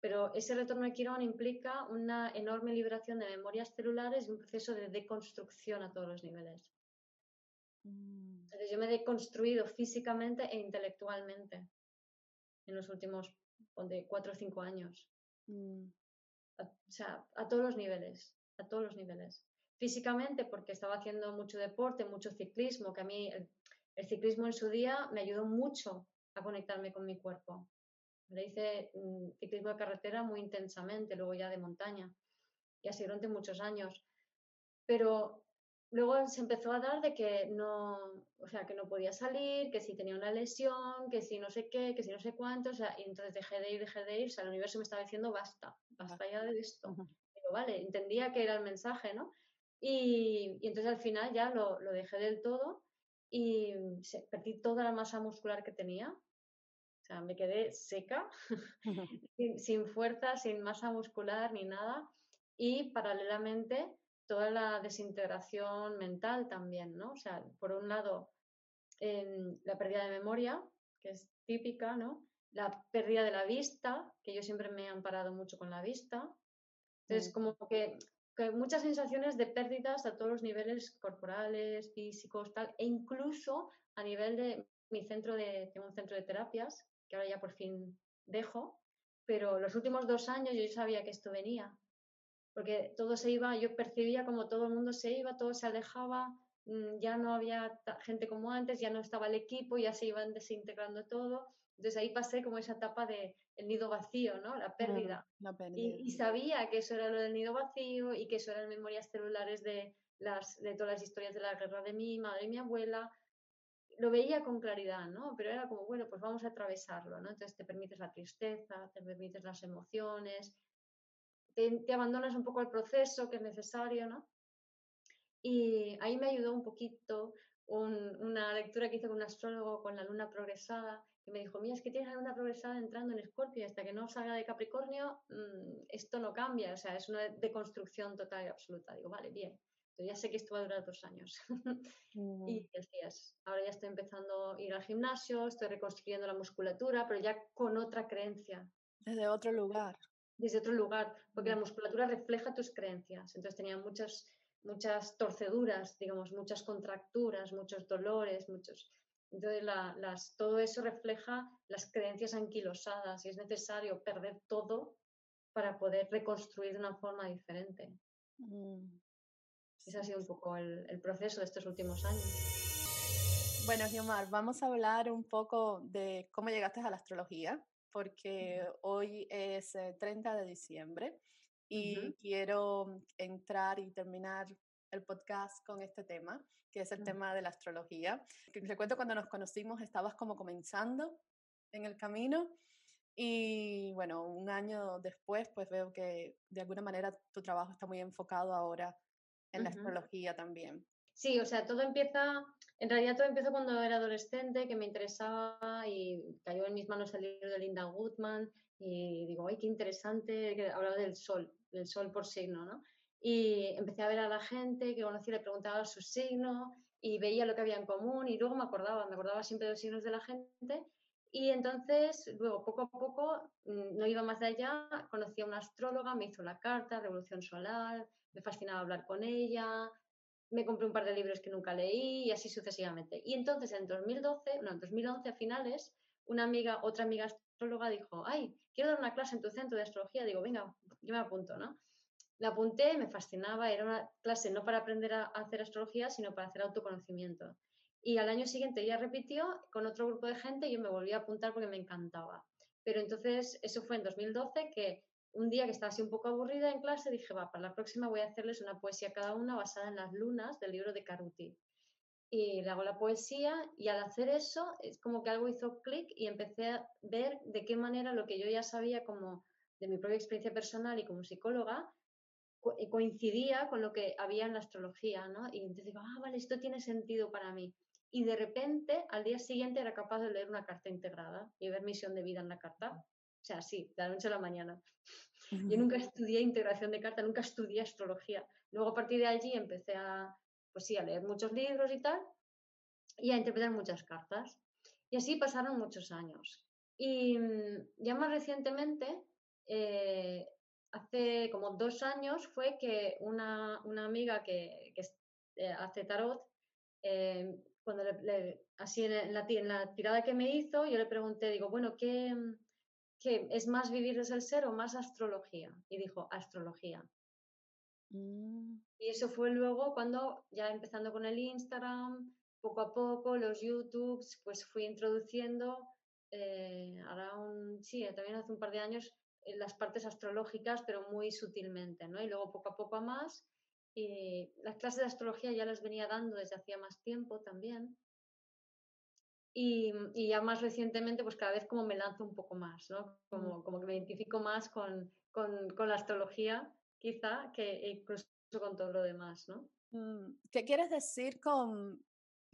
Pero ese retorno de Quirón implica una enorme liberación de memorias celulares y un proceso de deconstrucción a todos los niveles. Mm. Entonces yo me he deconstruido físicamente e intelectualmente en los últimos de cuatro o cinco años. Mm. o sea, a todos los niveles, a todos los niveles. Físicamente porque estaba haciendo mucho deporte, mucho ciclismo, que a mí el ciclismo en su día me ayudó mucho a conectarme con mi cuerpo. Le hice mm, ciclismo de carretera muy intensamente, luego ya de montaña, y así durante muchos años. Pero luego se empezó a dar de que no, o sea, que no podía salir, que si tenía una lesión, que si no sé qué, que si no sé cuánto, o sea, y entonces dejé de ir, dejé de ir, o sea, el universo me estaba diciendo basta, basta ya de esto. Pero vale, entendía que era el mensaje, ¿no? Y, y entonces al final ya lo, lo dejé del todo y perdí toda la masa muscular que tenía, o sea, me quedé seca, sin, fuerza, sin masa muscular ni nada. Y paralelamente toda la desintegración mental también, ¿no? O sea, por un lado, la pérdida de memoria, que es típica, ¿no? La pérdida de la vista, que yo siempre me he amparado mucho con la vista. Entonces, como que, que, muchas sensaciones de pérdidas a todos los niveles corporales, físicos, tal, e incluso a nivel de mi centro de, tengo un centro de terapias que ahora ya por fin dejo, pero los últimos dos años yo sabía que esto venía, porque todo se iba, yo percibía como todo el mundo se iba, todo se alejaba, mm, ya no había gente como antes, ya no estaba el equipo, ya se iban desintegrando todo. Entonces ahí pasé como esa etapa de el nido vacío, ¿no? La pérdida. Y, y, sabía que eso era lo del nido vacío y que eso eran memorias celulares de, las, de todas las historias de la guerra de mi madre y mi abuela, lo veía con claridad, ¿no? Pero era como, bueno, pues vamos a atravesarlo, ¿no? Entonces te permites la tristeza, te permites las emociones, te, abandonas un poco el proceso que es necesario, ¿no? Y ahí me ayudó un poquito una lectura que hice con un astrólogo con la luna progresada, que me dijo, mira, es que tienes la luna progresada entrando en Escorpio, hasta que no salga de Capricornio, mm, esto no cambia, o sea, es una deconstrucción total y absoluta. Digo, vale, bien ya sé que esto va a durar dos años. Mm. y decías, ahora ya estoy empezando a ir al gimnasio, estoy reconstruyendo la musculatura, pero ya con otra creencia. Desde otro lugar. Desde otro lugar, porque la mm. musculatura refleja tus creencias. Entonces tenía muchas, muchas torceduras, digamos, muchas contracturas, muchos dolores, muchos... Entonces las, todo eso refleja las creencias anquilosadas y es necesario perder todo para poder reconstruir de una forma diferente. Mm. Ese ha sido un poco el, proceso de estos últimos años. Bueno, Giomar, vamos a hablar un poco de cómo llegaste a la astrología, porque hoy es 30 eh, de diciembre y quiero entrar y terminar el podcast con este tema, que es el tema de la astrología. Te cuento cuando nos conocimos estabas como comenzando en el camino y bueno, un año después pues veo que de alguna manera tu trabajo está muy enfocado ahora en la astrología también. Sí, o sea, todo empieza, en realidad todo empezó cuando era adolescente, que me interesaba y cayó en mis manos el libro de Linda Goodman y digo, ay, qué interesante, que hablaba del sol, del sol por signo, ¿no? Y empecé a ver a la gente que conocí, le preguntaba su signo y veía lo que había en común y luego me acordaba, me acordaba siempre de los signos de la gente y entonces, luego, poco a poco, mm, no iba más de allá, conocí a una astróloga, me hizo la carta, Revolución Solar, me fascinaba hablar con ella, me compré un par de libros que nunca leí y así sucesivamente. Y entonces en 2012, no, en 2011 a finales, una amiga, otra amiga astróloga dijo, ay, quiero dar una clase en tu centro de astrología. Digo, venga, yo me apunto, ¿no? La apunté, me fascinaba, era una clase no para aprender a hacer astrología, sino para hacer autoconocimiento. Y al año siguiente ya repitió con otro grupo de gente y yo me volví a apuntar porque me encantaba. Pero entonces, eso fue en 2012 que un día que estaba así un poco aburrida en clase, dije, va, para la próxima voy a hacerles una poesía cada una basada en las lunas del libro de Caruti. Y le hago la poesía y al hacer eso es como que algo hizo clic y empecé a ver de qué manera lo que yo ya sabía como de mi propia experiencia personal y como psicóloga eh, coincidía con lo que había en la astrología, ¿no? Y entonces digo, ah, vale, esto tiene sentido para mí y de repente al día siguiente era capaz de leer una carta integrada y ver misión de vida en la carta. O sea, sí, de la noche a la mañana. Yo nunca estudié integración de carta, nunca estudié astrología. Luego a partir de allí empecé a, pues sí, a leer muchos libros y tal, y a interpretar muchas cartas. Y así pasaron muchos años. Y mm, ya más recientemente, eh, hace como dos años, fue que una, una amiga que, que eh, hace tarot eh, cuando le, así en la, en la, tirada que me hizo, yo le pregunté, digo, bueno, ¿qué, es más vivir desde el ser o más astrología? Y dijo, astrología. Mm. Y eso fue luego cuando, ya empezando con el Instagram, poco a poco, los YouTubes, pues fui introduciendo, eh, ahora un, sí, también hace un par de años, las partes astrológicas, pero muy sutilmente, ¿no? Y luego poco a poco a más, y las clases de astrología ya las venía dando desde hacía más tiempo también. Y, y, ya más recientemente, pues cada vez como me lanzo un poco más, ¿no? Como, como que me identifico más con, con, con, la astrología, quizá, que incluso con todo lo demás, ¿no? Mm, ¿Qué quieres decir con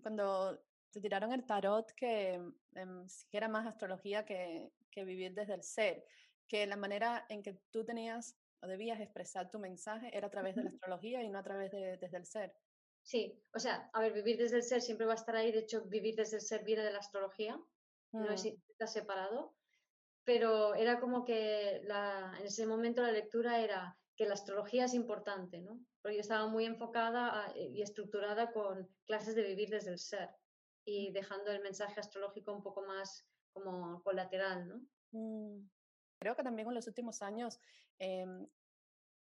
cuando te tiraron el tarot que eh, era más astrología que, que vivir desde el ser? Que la manera en que tú tenías o debías expresar tu mensaje era a través de la astrología y no a través de desde el ser. Sí, o sea, a ver, vivir desde el ser siempre va a estar ahí, de hecho, vivir desde el ser viene de la astrología, no es, mm. está separado, pero era como que la, en ese momento la lectura era que la astrología es importante, ¿no? Porque yo estaba muy enfocada y estructurada con clases de vivir desde el ser y dejando el mensaje astrológico un poco más como colateral, ¿no? Mm. Creo que también en los últimos años em,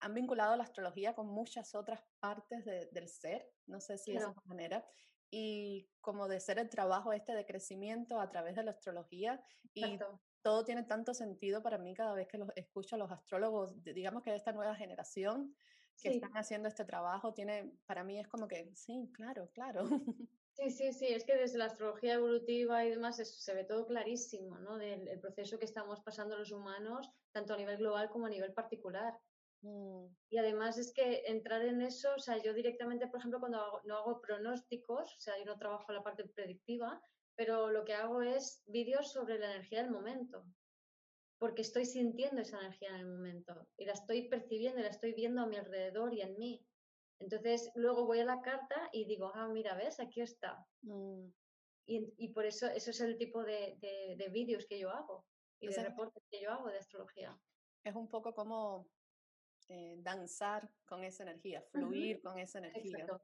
han vinculado la astrología con muchas otras partes del ser, no sé si de esa manera, y como de ser el trabajo este de crecimiento a través de la astrología. Y todo tiene tanto sentido para mí cada vez que los escucho a los astrólogos, digamos que de esta nueva generación que están haciendo este trabajo, tiene, para mí es como que, sí, claro, claro. Sí, sí, sí, es que desde la astrología evolutiva y demás se ve todo clarísimo, ¿no? Del proceso que estamos pasando los humanos, tanto a nivel global como a nivel particular. Mm. Y además es que entrar en eso, o sea, yo directamente, por ejemplo, cuando no hago pronósticos, o sea, yo no trabajo la parte predictiva, pero lo que hago es vídeos sobre la energía del momento, porque estoy sintiendo esa energía en el momento y la estoy percibiendo y la estoy viendo a mi alrededor y en mí. Entonces, luego voy a la carta y digo, ah, mira, ¿ves? Aquí está. Mm. Y, y, por eso, eso es el tipo de, de, vídeos que yo hago y de reportes que yo hago de astrología. Es un poco como eh, danzar con esa energía, fluir con esa energía. Exacto.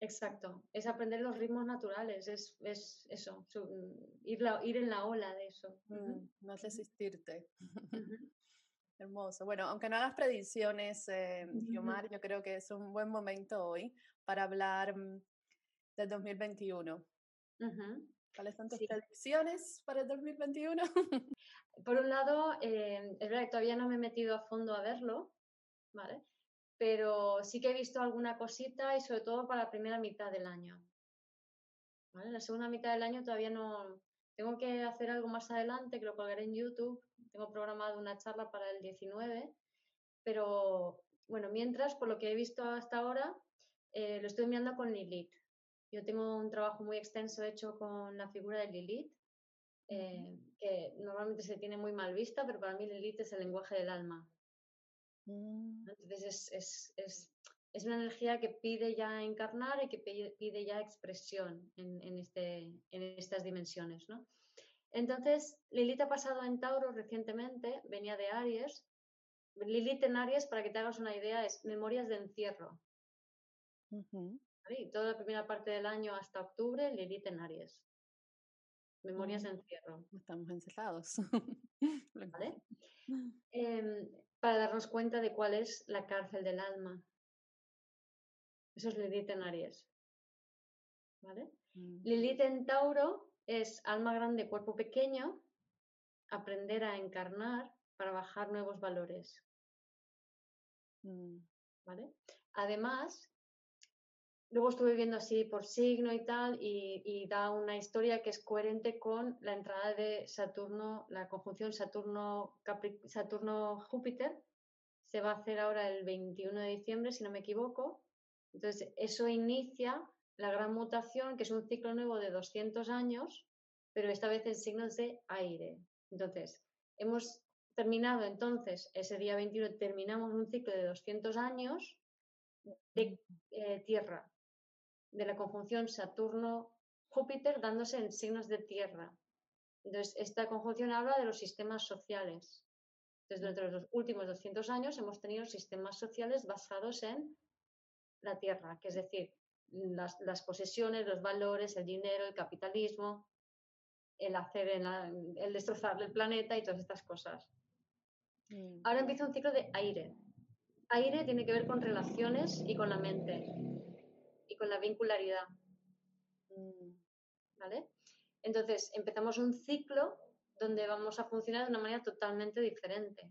Exacto. Es aprender los ritmos naturales, es, es eso, ir, ir en la ola de eso. Mm, no resistirte. Hermoso. Bueno, aunque no hagas predicciones, eh, yo creo que es un buen momento hoy para hablar mm, del 2021. ¿Cuáles son tus predicciones para el 2021? Por un lado, eh, es verdad que todavía no me he metido a fondo a verlo, ¿vale? Pero sí que he visto alguna cosita y sobre todo para la primera mitad del año. ¿Vale? La segunda mitad del año todavía no... Tengo que hacer algo más adelante, que lo colgaré en YouTube, tengo programado una charla para el 19, pero bueno, mientras, por lo que he visto hasta ahora, eh, lo estoy enviando con Lilith. Yo tengo un trabajo muy extenso hecho con la figura de Lilith, eh, que normalmente se tiene muy mal vista, pero para mí Lilith es el lenguaje del alma. Mm. Entonces es, es, es, una energía que pide ya encarnar y que pide ya expresión en, en, este, en estas dimensiones. ¿no? Entonces, Lilith ha pasado en Tauro recientemente, venía de Aries. Lilith en Aries, para que te hagas una idea, es memorias de encierro. Y toda la primera parte del año hasta octubre, Lilith en Aries. Memorias de mm. encierro. Estamos encerrados. ¿Vale? Para darnos cuenta de cuál es la cárcel del alma. Eso es Lilith en Aries. ¿vale? Lilith en Tauro es alma grande, cuerpo pequeño, aprender a encarnar para bajar nuevos valores. Mm. ¿Vale? Además, luego estuve viendo así por signo y tal, y, da una historia que es coherente con la entrada de Saturno, la conjunción Saturno-Júpiter. Se va a hacer ahora el 21 de diciembre, si no me equivoco. Entonces, eso inicia la gran mutación, que es un ciclo nuevo de 200 años, pero esta vez en signos de aire. Entonces, hemos terminado entonces, ese día 21, terminamos un ciclo de 200 años de eh, Tierra, de la conjunción Saturno-Júpiter dándose en signos de Tierra. Entonces, esta conjunción habla de los sistemas sociales. Entonces, durante los últimos 200 años hemos tenido sistemas sociales basados en la Tierra, que es decir, las, posesiones, los valores, el dinero, el capitalismo, el hacer, el, destrozar el planeta y todas estas cosas. Mm. Ahora empieza un ciclo de aire. Aire tiene que ver con relaciones y con la mente con la vincularidad. Mm. ¿Vale? Entonces, empezamos un ciclo donde vamos a funcionar de una manera totalmente diferente.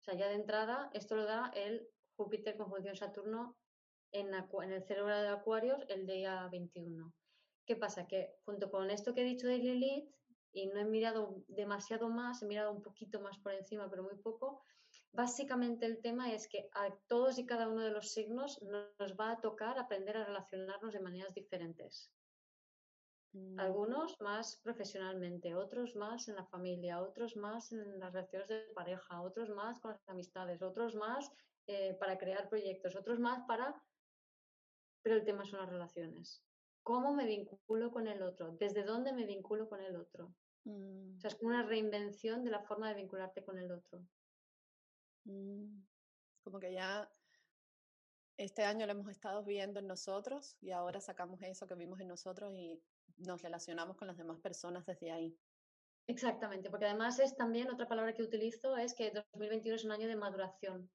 O sea, ya de entrada, esto lo da el Júpiter conjunción Saturno en, el cerebro de Acuarios el día 21. ¿Qué pasa? Que junto con esto que he dicho de Lilith, y no he mirado demasiado más, he mirado un poquito más por encima, pero muy poco, básicamente el tema es que a todos y cada uno de los signos nos va a tocar aprender a relacionarnos de maneras diferentes. Mm. Algunos más profesionalmente, otros más en la familia, otros más en las relaciones de pareja, otros más con las amistades, otros más eh, para crear proyectos, otros más para pero el tema son las relaciones. ¿Cómo me vinculo con el otro? ¿Desde dónde me vinculo con el otro? Mm. O sea, es como una reinvención de la forma de vincularte con el otro. Mm. Como que ya este año lo hemos estado viendo en nosotros y ahora sacamos eso que vimos en nosotros y nos relacionamos con las demás personas desde ahí. Exactamente, porque además es también otra palabra que utilizo es que 2021 es un año de maduración.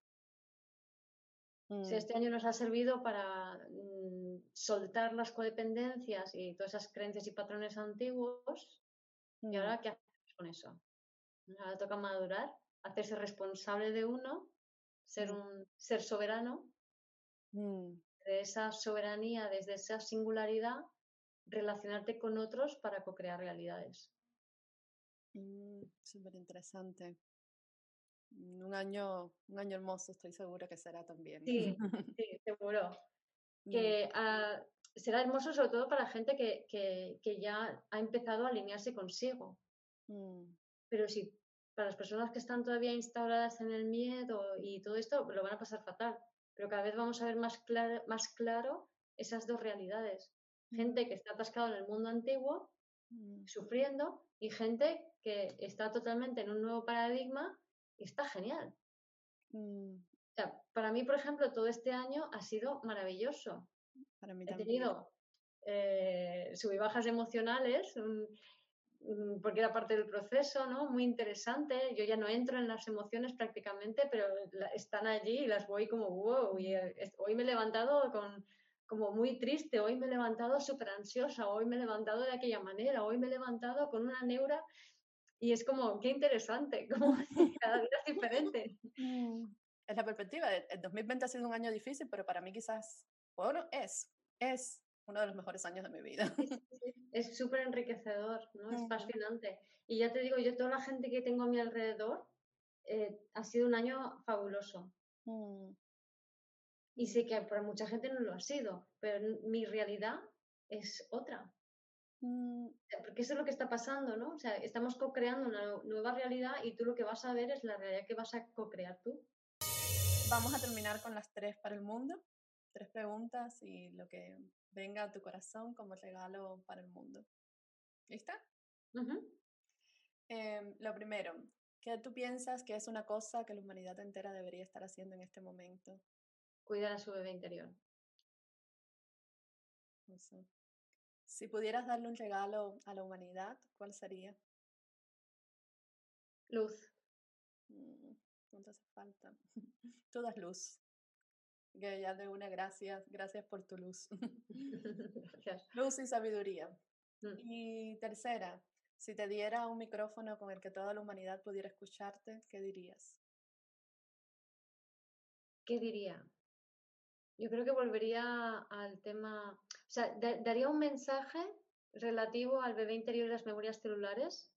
Si mm. este año nos ha servido para mm, soltar las codependencias y todas esas creencias y patrones antiguos, ¿y mm. ahora qué hacemos con eso? Ahora toca madurar, hacerse responsable de uno, ser un ser soberano, de esa soberanía, desde esa singularidad, relacionarte con otros para co-crear realidades. Súper interesante. Mm, un año, un año hermoso, estoy segura que será también. Sí, sí, seguro. Mm. Que ah, será hermoso sobre todo para gente que, que, ya ha empezado a alinearse consigo. Mm. Pero sí, para las personas que están todavía instauradas en el miedo y todo esto, lo van a pasar fatal. Pero cada vez vamos a ver más claro, más claro esas dos realidades. Gente que está atascada en el mundo antiguo, sufriendo, y gente que está totalmente en un nuevo paradigma está genial. Mm. para mí, por ejemplo, todo este año ha sido maravilloso. Para mí He tenido eh, bajas emocionales, porque era parte del proceso, ¿no? Muy interesante. Yo ya no entro en las emociones prácticamente, pero están allí y las voy como wow. Y eh, hoy me he levantado con como muy triste, hoy me he levantado súper ansiosa, hoy me he levantado de aquella manera, hoy me he levantado con una neura y es como, qué interesante, como cada día es diferente. Mm, es la perspectiva. El 2020 ha sido un año difícil, pero para mí quizás, bueno, es, es uno de los mejores años de mi vida. Es súper enriquecedor, ¿no? Es fascinante. Y ya te digo, yo toda la gente que tengo a mi alrededor, eh, ha sido un año fabuloso. Mm. Y sé que para mucha gente no lo ha sido, pero mi realidad es otra. Mm. Porque eso es lo que está pasando, ¿no? O sea, estamos co-creando una nueva realidad y tú lo que vas a ver es la realidad que vas a co-crear tú. Vamos a terminar con las tres para el mundo. Tres preguntas y lo que venga a tu corazón como regalo para el mundo. ¿Lista? Em, lo primero, ¿qué tú piensas que es una cosa que la humanidad entera debería estar haciendo en este momento? Cuidar a su bebé interior. Si pudieras darle un regalo a la humanidad, ¿cuál sería? Luz. Mm, no te hace falta. Tú das luz. Que ya de una, gracias, gracias por tu luz. Gracias. Luz y sabiduría. Mm. Y tercera, si te diera un micrófono con el que toda la humanidad pudiera escucharte, ¿qué dirías? ¿Qué diría? Yo creo que volvería al tema, o sea, da- daría un mensaje relativo al bebé interior y las memorias celulares,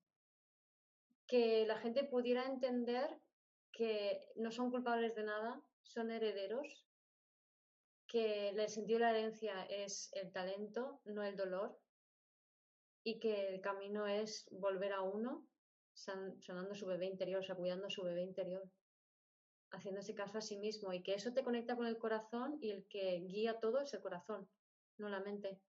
que la gente pudiera entender que no son culpables de nada, son herederos, que el sentido de la herencia es el talento, no el dolor, y que el camino es volver a uno, san- sanando su bebé interior, o sea, cuidando su bebé interior haciéndose caso a sí mismo y que eso te conecta con el corazón y el que guía todo es el corazón, no la mente.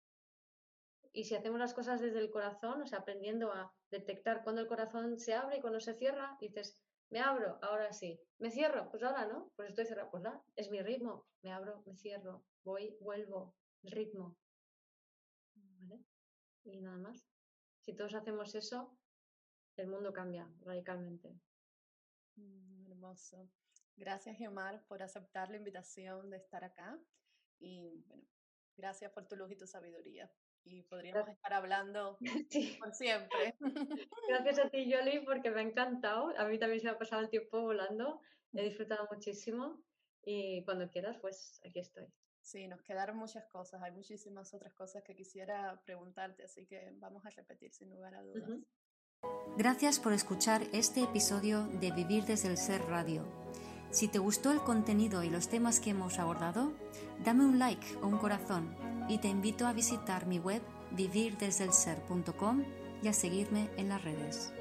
Y si hacemos las cosas desde el corazón, o sea, aprendiendo a detectar cuando el corazón se abre y cuando se cierra, dices, me abro, ahora sí, me cierro, pues ahora no, pues estoy cerrado, pues nada, es mi ritmo, me abro, me cierro, voy, vuelvo, el ritmo. ¿Vale? Y nada más. Si todos hacemos eso, el mundo cambia radicalmente. Mm, hermoso. Gracias, Gemar, por aceptar la invitación de estar acá. Y bueno, gracias por tu luz y tu sabiduría. Y podríamos Gracias. estar hablando Sí. por siempre. Gracias a ti, Yoli, porque me ha encantado. A mí también se me ha pasado el tiempo volando. He disfrutado muchísimo. Y cuando quieras, pues aquí estoy. Sí, nos quedaron muchas cosas. Hay muchísimas otras cosas que quisiera preguntarte, así que vamos a repetir sin lugar a dudas. Ujú. Gracias por escuchar este episodio de Vivir desde el Ser Radio. Si te gustó el contenido y los temas que hemos abordado, dame un like o un corazón y te invito a visitar mi web vivirdesdelser.com y a seguirme en las redes.